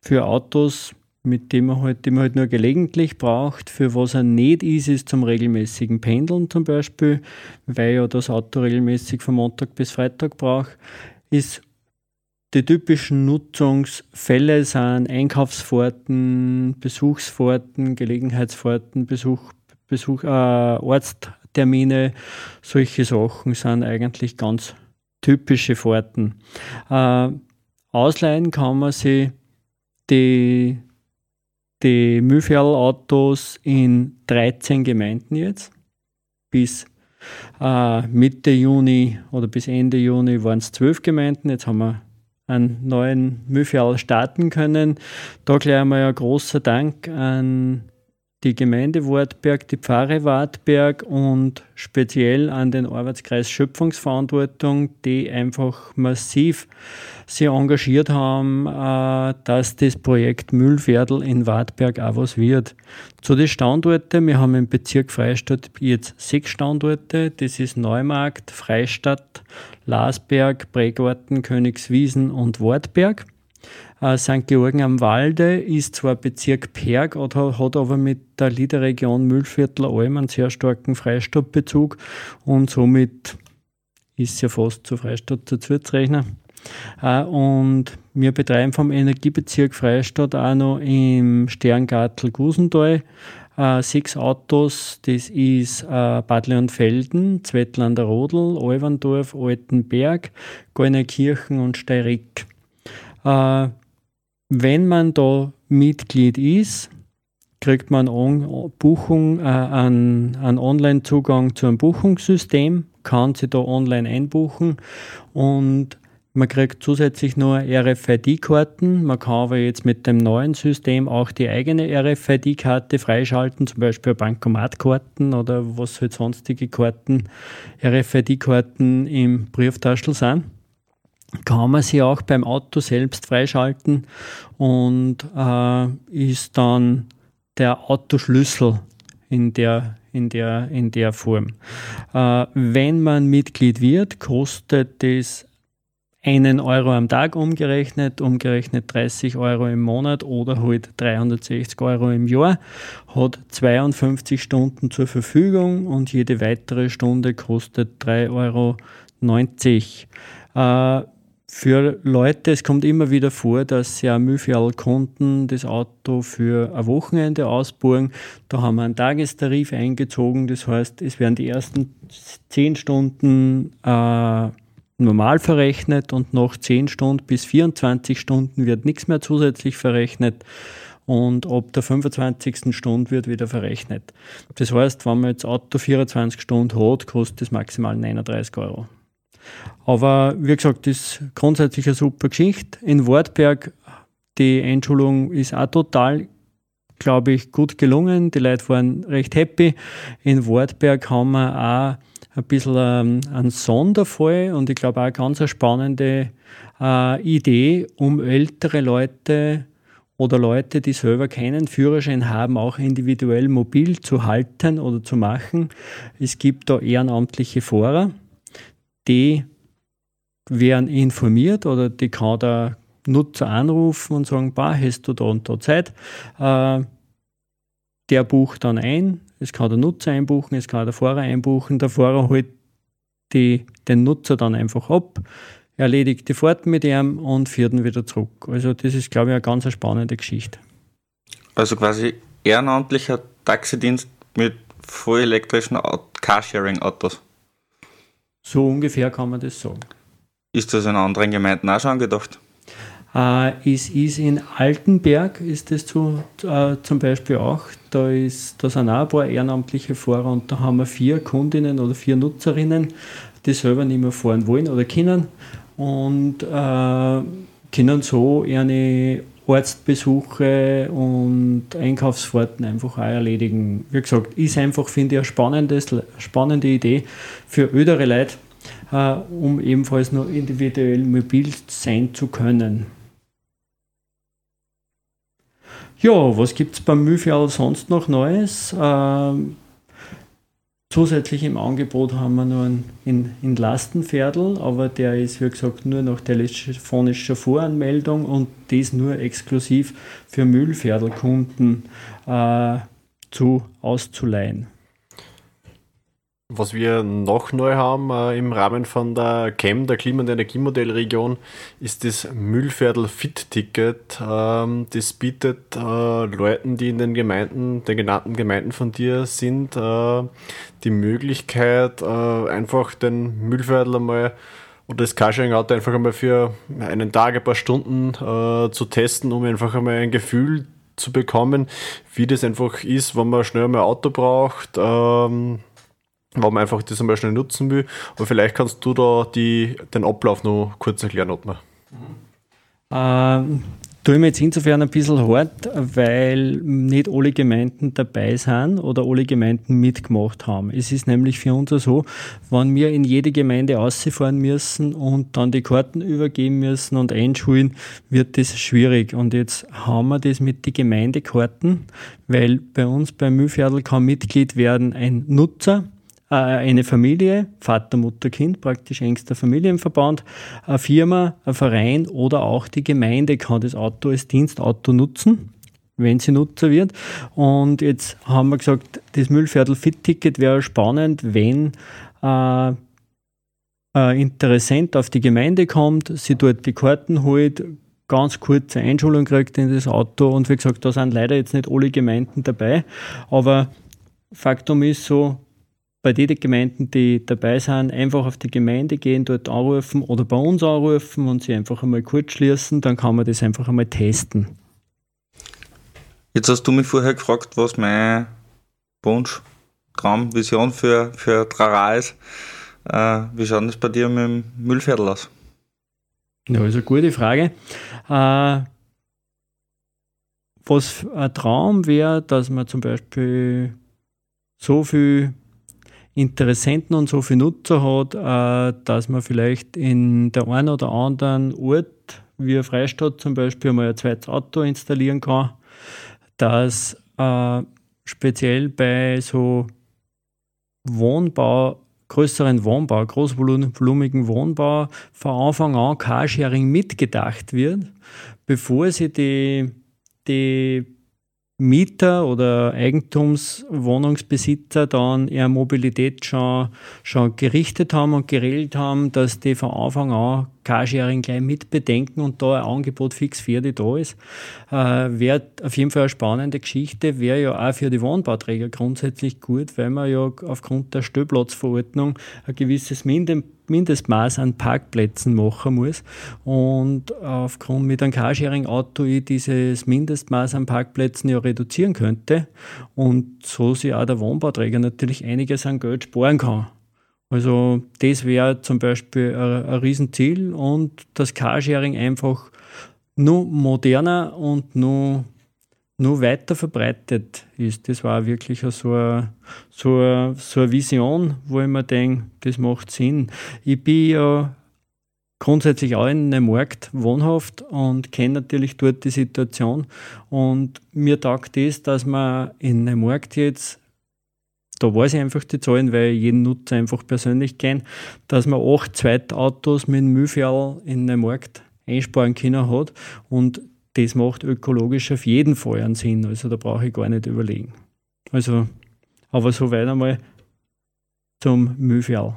für Autos, mit dem man, halt, die man halt nur gelegentlich braucht. Für was er nicht ist, ist zum regelmäßigen Pendeln zum Beispiel, weil ja das Auto regelmäßig von Montag bis Freitag braucht. Ist die typischen Nutzungsfälle sind Einkaufsfahrten, Besuchsfahrten, Gelegenheitsfahrten, Besuch Besuch, äh, Ortstermine, solche Sachen sind eigentlich ganz typische Fahrten. Äh, ausleihen kann man sich die, die Mühlviertel-Autos in 13 Gemeinden jetzt. Bis äh, Mitte Juni oder bis Ende Juni waren es 12 Gemeinden. Jetzt haben wir einen neuen Mühlviertel starten können. Da gleich einmal ein großer Dank an die Gemeinde Wartberg, die Pfarre Wartberg und speziell an den Arbeitskreis Schöpfungsverantwortung, die einfach massiv sich engagiert haben, äh, dass das Projekt Müllviertel in Wartberg auch was wird. Zu den Standorten, wir haben im Bezirk Freistadt jetzt sechs Standorte. Das ist Neumarkt, Freistadt, Lasberg, Bregarten, Königswiesen und Wartberg. Äh, St. Georgen am Walde ist zwar Bezirk Perg, hat aber mit der Liederregion Mühlviertel Alm einen sehr starken Freistadtbezug und somit ist ja fast zu Freistadt dazu zu rechnen. Äh, und wir betreiben vom Energiebezirk Freistadt auch noch im Sterngartel Gusental äh, sechs Autos. Das ist Bad Leonfelden, Zwettlander Rodel, Alverndorf, Altenberg, Goinerkirchen und Steireck. Äh, wenn man da Mitglied ist, kriegt man eine Buchung, äh, einen, einen Online-Zugang zu einem Buchungssystem, kann sich da online einbuchen und man kriegt zusätzlich nur RFID-Karten. Man kann aber jetzt mit dem neuen System auch die eigene RFID-Karte freischalten, zum Beispiel Bankomatkarten oder was halt sonstige Karten, RFID-Karten im Brieftaschel sind. Kann man sie auch beim Auto selbst freischalten und äh, ist dann der Autoschlüssel in der, in der, in der Form. Äh, wenn man Mitglied wird, kostet es einen Euro am Tag umgerechnet, umgerechnet 30 Euro im Monat oder halt 360 Euro im Jahr, hat 52 Stunden zur Verfügung und jede weitere Stunde kostet 3,90 Euro. Äh, für Leute, es kommt immer wieder vor, dass ja viele Kunden das Auto für ein Wochenende ausbuchen. Da haben wir einen Tagestarif eingezogen. Das heißt, es werden die ersten 10 Stunden äh, normal verrechnet und nach 10 Stunden bis 24 Stunden wird nichts mehr zusätzlich verrechnet und ab der 25. Stunde wird wieder verrechnet. Das heißt, wenn man jetzt Auto 24 Stunden hat, kostet es maximal 39 Euro. Aber wie gesagt, das ist grundsätzlich eine super Geschichte. In Wartberg, die Einschulung ist auch total, glaube ich, gut gelungen. Die Leute waren recht happy. In Wartberg haben wir auch ein bisschen ähm, ein Sonderfall und ich glaube auch eine ganz spannende äh, Idee, um ältere Leute oder Leute, die selber keinen Führerschein haben, auch individuell mobil zu halten oder zu machen. Es gibt da ehrenamtliche Fahrer, die werden informiert oder die kann der Nutzer anrufen und sagen, bah, hast du da und da Zeit? Äh, der bucht dann ein, es kann der Nutzer einbuchen, es kann der Fahrer einbuchen. Der Fahrer holt die, den Nutzer dann einfach ab, erledigt die Fahrt mit ihm und führt ihn wieder zurück. Also das ist, glaube ich, eine ganz spannende Geschichte. Also quasi ehrenamtlicher Taxidienst mit voll elektrischen Carsharing-Autos. So ungefähr kann man das sagen. Ist das in anderen Gemeinden auch schon angedacht? Äh, es ist in Altenberg, ist das zu, äh, zum Beispiel auch. Da, ist, da sind auch ein paar ehrenamtliche Fahrer und da haben wir vier Kundinnen oder vier Nutzerinnen, die selber nicht mehr fahren wollen oder können und äh, können so ihre Arztbesuche und Einkaufsfahrten einfach auch erledigen. Wie gesagt, ist einfach, finde ich, eine spannendes, spannende Idee für ödere Leute, äh, um ebenfalls nur individuell mobil sein zu können. Ja, was gibt es beim Mühlviertel sonst noch Neues? Ähm, zusätzlich im Angebot haben wir noch einen in, in Lastenviertel, aber der ist, wie gesagt, nur nach telefonischer Voranmeldung und das nur exklusiv für Mühlviertelkunden äh, zu auszuleihen. Was wir noch neu haben äh, im Rahmen von der CAM, der Klima- und Energiemodellregion, ist das Müllviertel Fit-Ticket. Ähm, das bietet äh, Leuten, die in den Gemeinden, den genannten Gemeinden von dir sind, äh, die Möglichkeit, äh, einfach den Müllviertel einmal oder das Carsharing-Auto einfach einmal für einen Tag, ein paar Stunden äh, zu testen, um einfach einmal ein Gefühl zu bekommen, wie das einfach ist, wenn man schnell mal ein Auto braucht. Ähm, warum man einfach das einmal schnell nutzen will. Aber vielleicht kannst du da die, den Ablauf noch kurz erklären, Ottmar. Ähm, tue mir jetzt insofern ein bisschen hart, weil nicht alle Gemeinden dabei sind oder alle Gemeinden mitgemacht haben. Es ist nämlich für uns so, wenn wir in jede Gemeinde ausfahren müssen und dann die Karten übergeben müssen und einschulen, wird das schwierig. Und jetzt haben wir das mit den Gemeindekarten, weil bei uns beim Mühlviertel kann Mitglied werden ein Nutzer, eine Familie, Vater, Mutter, Kind, praktisch engster Familienverband, eine Firma, ein Verein oder auch die Gemeinde kann das Auto als Dienstauto nutzen wenn sie Nutzer wird. Und jetzt haben wir gesagt, das Müllviertel Fit-Ticket wäre spannend, wenn äh, ein Interessent auf die Gemeinde kommt, sie dort die Karten holt, ganz kurze Einschulung gekriegt in das Auto und wie gesagt, da sind leider jetzt nicht alle Gemeinden dabei, aber Faktum ist so, bei den Gemeinden, die dabei sind, einfach auf die Gemeinde gehen, dort anrufen oder bei uns anrufen und sie einfach einmal kurz schließen, dann kann man das einfach einmal testen. Jetzt hast du mich vorher gefragt, was mein Wunsch, Traum, Vision für, für Trara ist. Äh, wie schaut das bei dir mit dem Müllviertel aus? Ja, ist eine gute Frage. Äh, was ein Traum wäre, dass man zum Beispiel so viel Interessenten und so viele Nutzer hat, äh, dass man vielleicht in der einen oder anderen Ort, wie Freistadt zum Beispiel, mal ein zweites Auto installieren kann, dass äh, speziell bei so Wohnbau, größeren Wohnbau, großvolumigen Wohnbau von Anfang an Carsharing mitgedacht wird, bevor sie die, die Mieter oder Eigentumswohnungsbesitzer dann ihre Mobilität schon, schon gerichtet haben und geregelt haben, dass die von Anfang an Carsharing gleich mit bedenken und da ein Angebot fix für die da ist. Äh, wäre auf jeden Fall eine spannende Geschichte, wäre ja auch für die Wohnbauträger grundsätzlich gut, weil man ja aufgrund der Stellplatzverordnung ein gewisses Mindestmaß an Parkplätzen machen muss. Und aufgrund mit einem Carsharing-Auto ich dieses Mindestmaß an Parkplätzen ja reduzieren könnte und so sich auch der Wohnbauträger natürlich einiges an Geld sparen kann. Also das wäre zum Beispiel ein, Riesenziel und das Carsharing einfach nur moderner und nur, nur weiter verbreitet ist. Das war wirklich so eine, so, eine, so eine Vision, wo ich mir denke, das macht Sinn. Ich bin ja grundsätzlich auch in einem Markt wohnhaft und kenne natürlich dort die Situation. Und mir taugt das, dass man in einem Markt jetzt da weiß ich einfach die Zahlen, weil ich jeden Nutzer einfach persönlich kenne, dass man acht Zweitautos mit dem Müllferl in den Markt einsparen können hat und das macht ökologisch auf jeden Fall einen Sinn. Also da brauche ich gar nicht überlegen. Also, aber so weit einmal zum Müllferl.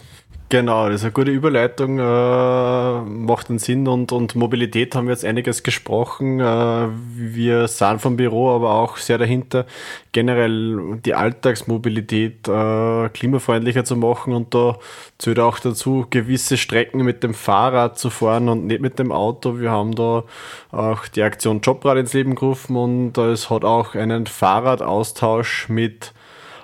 Genau, das ist eine gute Überleitung, äh, macht einen Sinn und, und Mobilität haben wir jetzt einiges gesprochen. Äh, wir sind vom Büro aber auch sehr dahinter, generell die Alltagsmobilität äh, klimafreundlicher zu machen und da zählt auch dazu, gewisse Strecken mit dem Fahrrad zu fahren und nicht mit dem Auto. Wir haben da auch die Aktion Jobrad ins Leben gerufen und es hat auch einen Fahrradaustausch mit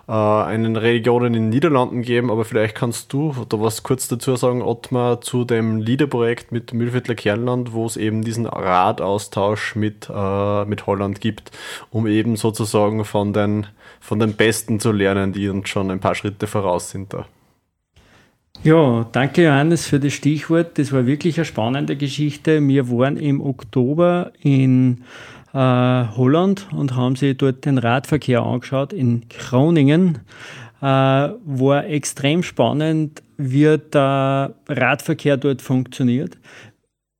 äh, einen Regionen in den Niederlanden geben, aber vielleicht kannst du da was kurz dazu sagen, Ottmar, zu dem LIDER-Projekt mit Mühlviertler Kernland, wo es eben diesen Radaustausch mit, äh, mit Holland gibt, um eben sozusagen von den, von den Besten zu lernen, die uns schon ein paar Schritte voraus sind da. Ja, danke Johannes für das Stichwort. Das war wirklich eine spannende Geschichte. Wir waren im Oktober in äh, Holland und haben sich dort den Radverkehr angeschaut in Groningen. Äh, war extrem spannend, wie der Radverkehr dort funktioniert.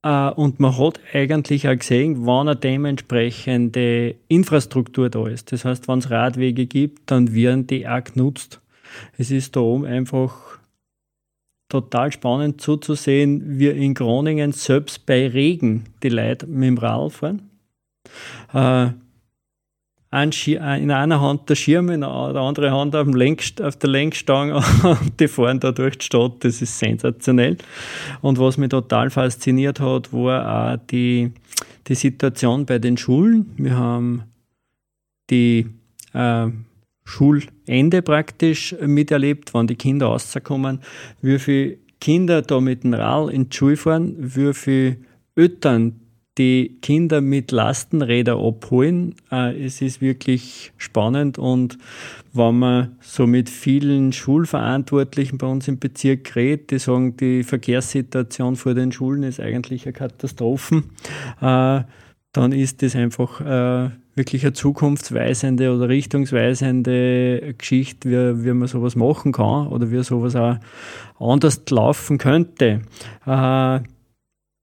Äh, und man hat eigentlich auch gesehen, wann eine dementsprechende Infrastruktur da ist. Das heißt, wenn es Radwege gibt, dann werden die auch genutzt. Es ist da oben einfach total spannend zuzusehen, wie in Groningen selbst bei Regen die Leute mit dem Rad fahren äh, in einer Hand der Schirm, in der anderen Hand auf, Lenkst, auf der Lenkstange und die fahren da durch die Stadt. Das ist sensationell. Und was mich total fasziniert hat, war auch die, die Situation bei den Schulen. Wir haben die äh, Schulende praktisch miterlebt, wann die Kinder rauskommen, wie viele Kinder da mit dem Rad in die Schule fahren, wie viele Eltern die Kinder mit Lastenrädern abholen. Äh, es ist wirklich spannend und wenn man so mit vielen Schulverantwortlichen bei uns im Bezirk redet, die sagen, die Verkehrssituation vor den Schulen ist eigentlich eine Katastrophe, äh, dann ist das einfach äh, wirklich eine zukunftsweisende oder richtungsweisende Geschichte, wie, wie man sowas machen kann oder wie sowas auch anders laufen könnte.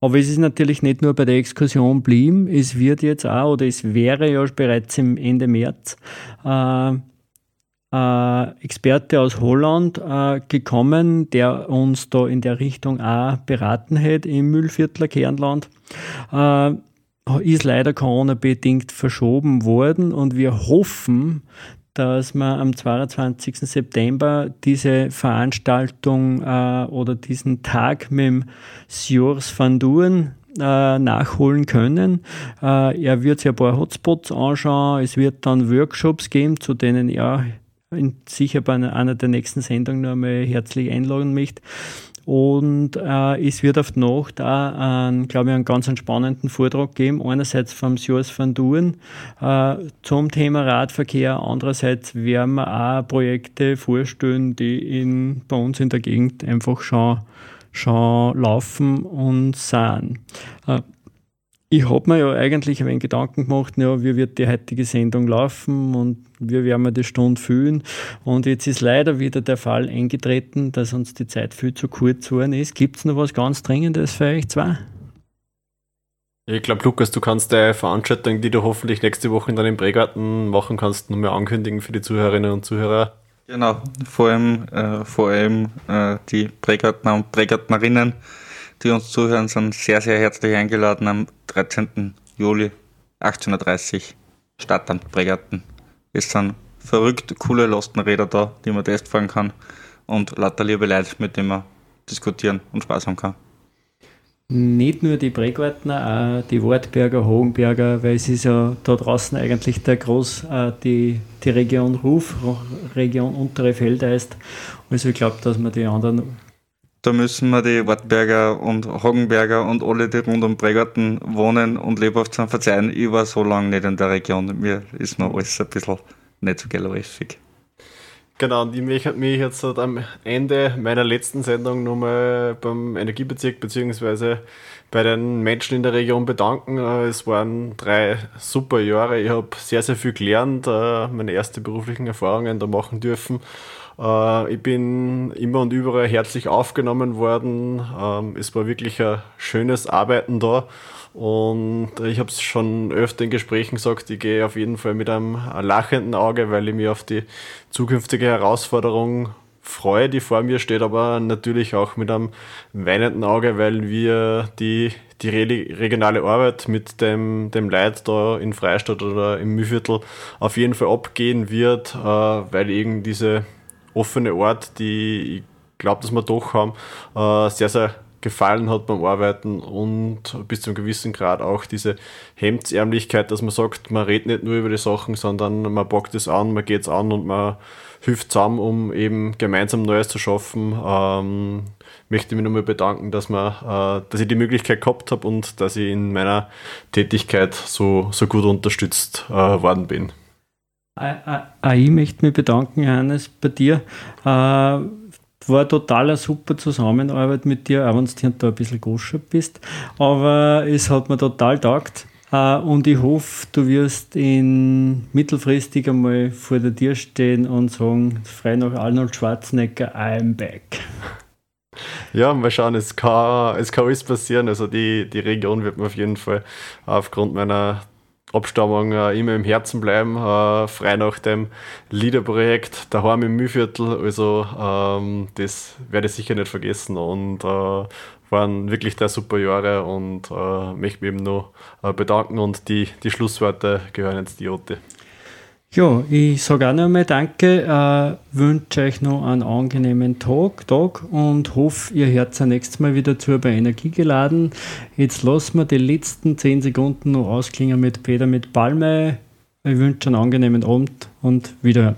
Aber es ist natürlich nicht nur bei der Exkursion blieben, es wird jetzt auch, oder es wäre ja bereits im Ende März, äh, äh, Experte aus Holland äh, gekommen, der uns da in der Richtung auch beraten hat im Müllviertler Kernland. Äh, ist leider Corona-bedingt verschoben worden und wir hoffen, dass wir am 22. September diese Veranstaltung äh, oder diesen Tag mit dem Sjors van Duren äh, nachholen können. Äh, er wird sich ein paar Hotspots anschauen. Es wird dann Workshops geben, zu denen er sicher bei einer der nächsten Sendungen noch einmal herzlich einladen möchte. Und äh, es wird auf die Nacht auch, einen, glaube ich, einen ganz spannenden Vortrag geben. Einerseits vom Sjurs van Duren äh, zum Thema Radverkehr. Andererseits werden wir auch Projekte vorstellen, die in, bei uns in der Gegend einfach schon, schon laufen und sind. Äh, ich habe mir ja eigentlich ein wenig Gedanken gemacht, ja, wie wird die heutige Sendung laufen und wie werden wir die Stunde fühlen. Und jetzt ist leider wieder der Fall eingetreten, dass uns die Zeit viel zu kurz geworden ist. Gibt es noch was ganz Dringendes für euch zwei? Ich glaube, Lukas, du kannst deine Veranstaltung, die du hoffentlich nächste Woche in deinem Prägarten machen kannst, noch mehr ankündigen für die Zuhörerinnen und Zuhörer. Genau, vor allem, äh, vor allem äh, die Prägärtner und Prägärtnerinnen die uns zuhören, sind sehr, sehr herzlich eingeladen am 13. Juli 1830 Stadtamt Bregarten. Es sind verrückt coole Lastenräder da, die man testfahren kann und lauter liebe Leute, mit denen man diskutieren und Spaß haben kann. Nicht nur die Bregartner, auch die Wartberger, Hohenberger, weil es ist ja da draußen eigentlich der Groß, äh, die, die Region Ruf, Region Untere Feldeist. Also ich glaube, dass man die anderen da müssen wir die Wartberger und Hagenberger und alle, die rund um Bregarten wohnen und lebhaft sind, verzeihen. Ich war so lange nicht in der Region. Mir ist noch alles ein bisschen nicht so geläufig. Genau, und ich möchte mich jetzt halt am Ende meiner letzten Sendung nochmal beim Energiebezirk bzw. bei den Menschen in der Region bedanken. Es waren drei super Jahre. Ich habe sehr, sehr viel gelernt, äh, meine ersten beruflichen Erfahrungen da machen dürfen. Äh, ich bin immer und überall herzlich aufgenommen worden. Ähm, es war wirklich ein schönes Arbeiten da. Und ich habe es schon öfter in Gesprächen gesagt, ich gehe auf jeden Fall mit einem lachenden Auge, weil ich mich auf die zukünftige Herausforderung freue, die vor mir steht, aber natürlich auch mit einem weinenden Auge, weil wir die, die regionale Arbeit mit dem, dem Leid da in Freistadt oder im Mühlviertel auf jeden Fall abgehen wird, äh, weil eben diese offene Ort, die ich glaube, dass wir doch haben, äh, sehr, sehr gefallen hat beim Arbeiten und bis zu einem gewissen Grad auch diese Hemdsärmlichkeit, dass man sagt, man redet nicht nur über die Sachen, sondern man packt es an, man geht es an und man hilft zusammen, um eben gemeinsam Neues zu schaffen. Ähm, möchte mich nochmal bedanken, dass, man, äh, dass ich die Möglichkeit gehabt habe und dass ich in meiner Tätigkeit so, so gut unterstützt äh, worden bin. Auch ich möchte mich bedanken, Hannes, bei dir. Äh, war total eine super Zusammenarbeit mit dir, auch wenn du da ein bisschen goscher bist. Aber es hat mir total taugt. Äh, und ich hoffe, du wirst in mittelfristig einmal vor der Tür stehen und sagen, frei nach Arnold Schwarzenegger, I'm back. Ja, mal schauen, es kann, es kann alles passieren. Also die, die Region wird mir auf jeden Fall aufgrund meiner Abstammung äh, immer im Herzen bleiben, äh, frei nach dem Liederprojekt daheim im Mühlviertel. Also ähm, das werde ich sicher nicht vergessen und äh, waren wirklich drei super Jahre und äh, möchte mich eben noch äh, bedanken und die, die Schlussworte gehören jetzt die Jote. Ja, ich sage auch noch einmal Danke, äh, wünsche euch noch einen angenehmen Tag, Tag und hoffe, ihr hört ja nächstes Mal wieder zu bei Energie geladen. Jetzt lassen wir die letzten 10 Sekunden noch ausklingen mit Peter mit Palme. Ich wünsche einen angenehmen Abend und wieder.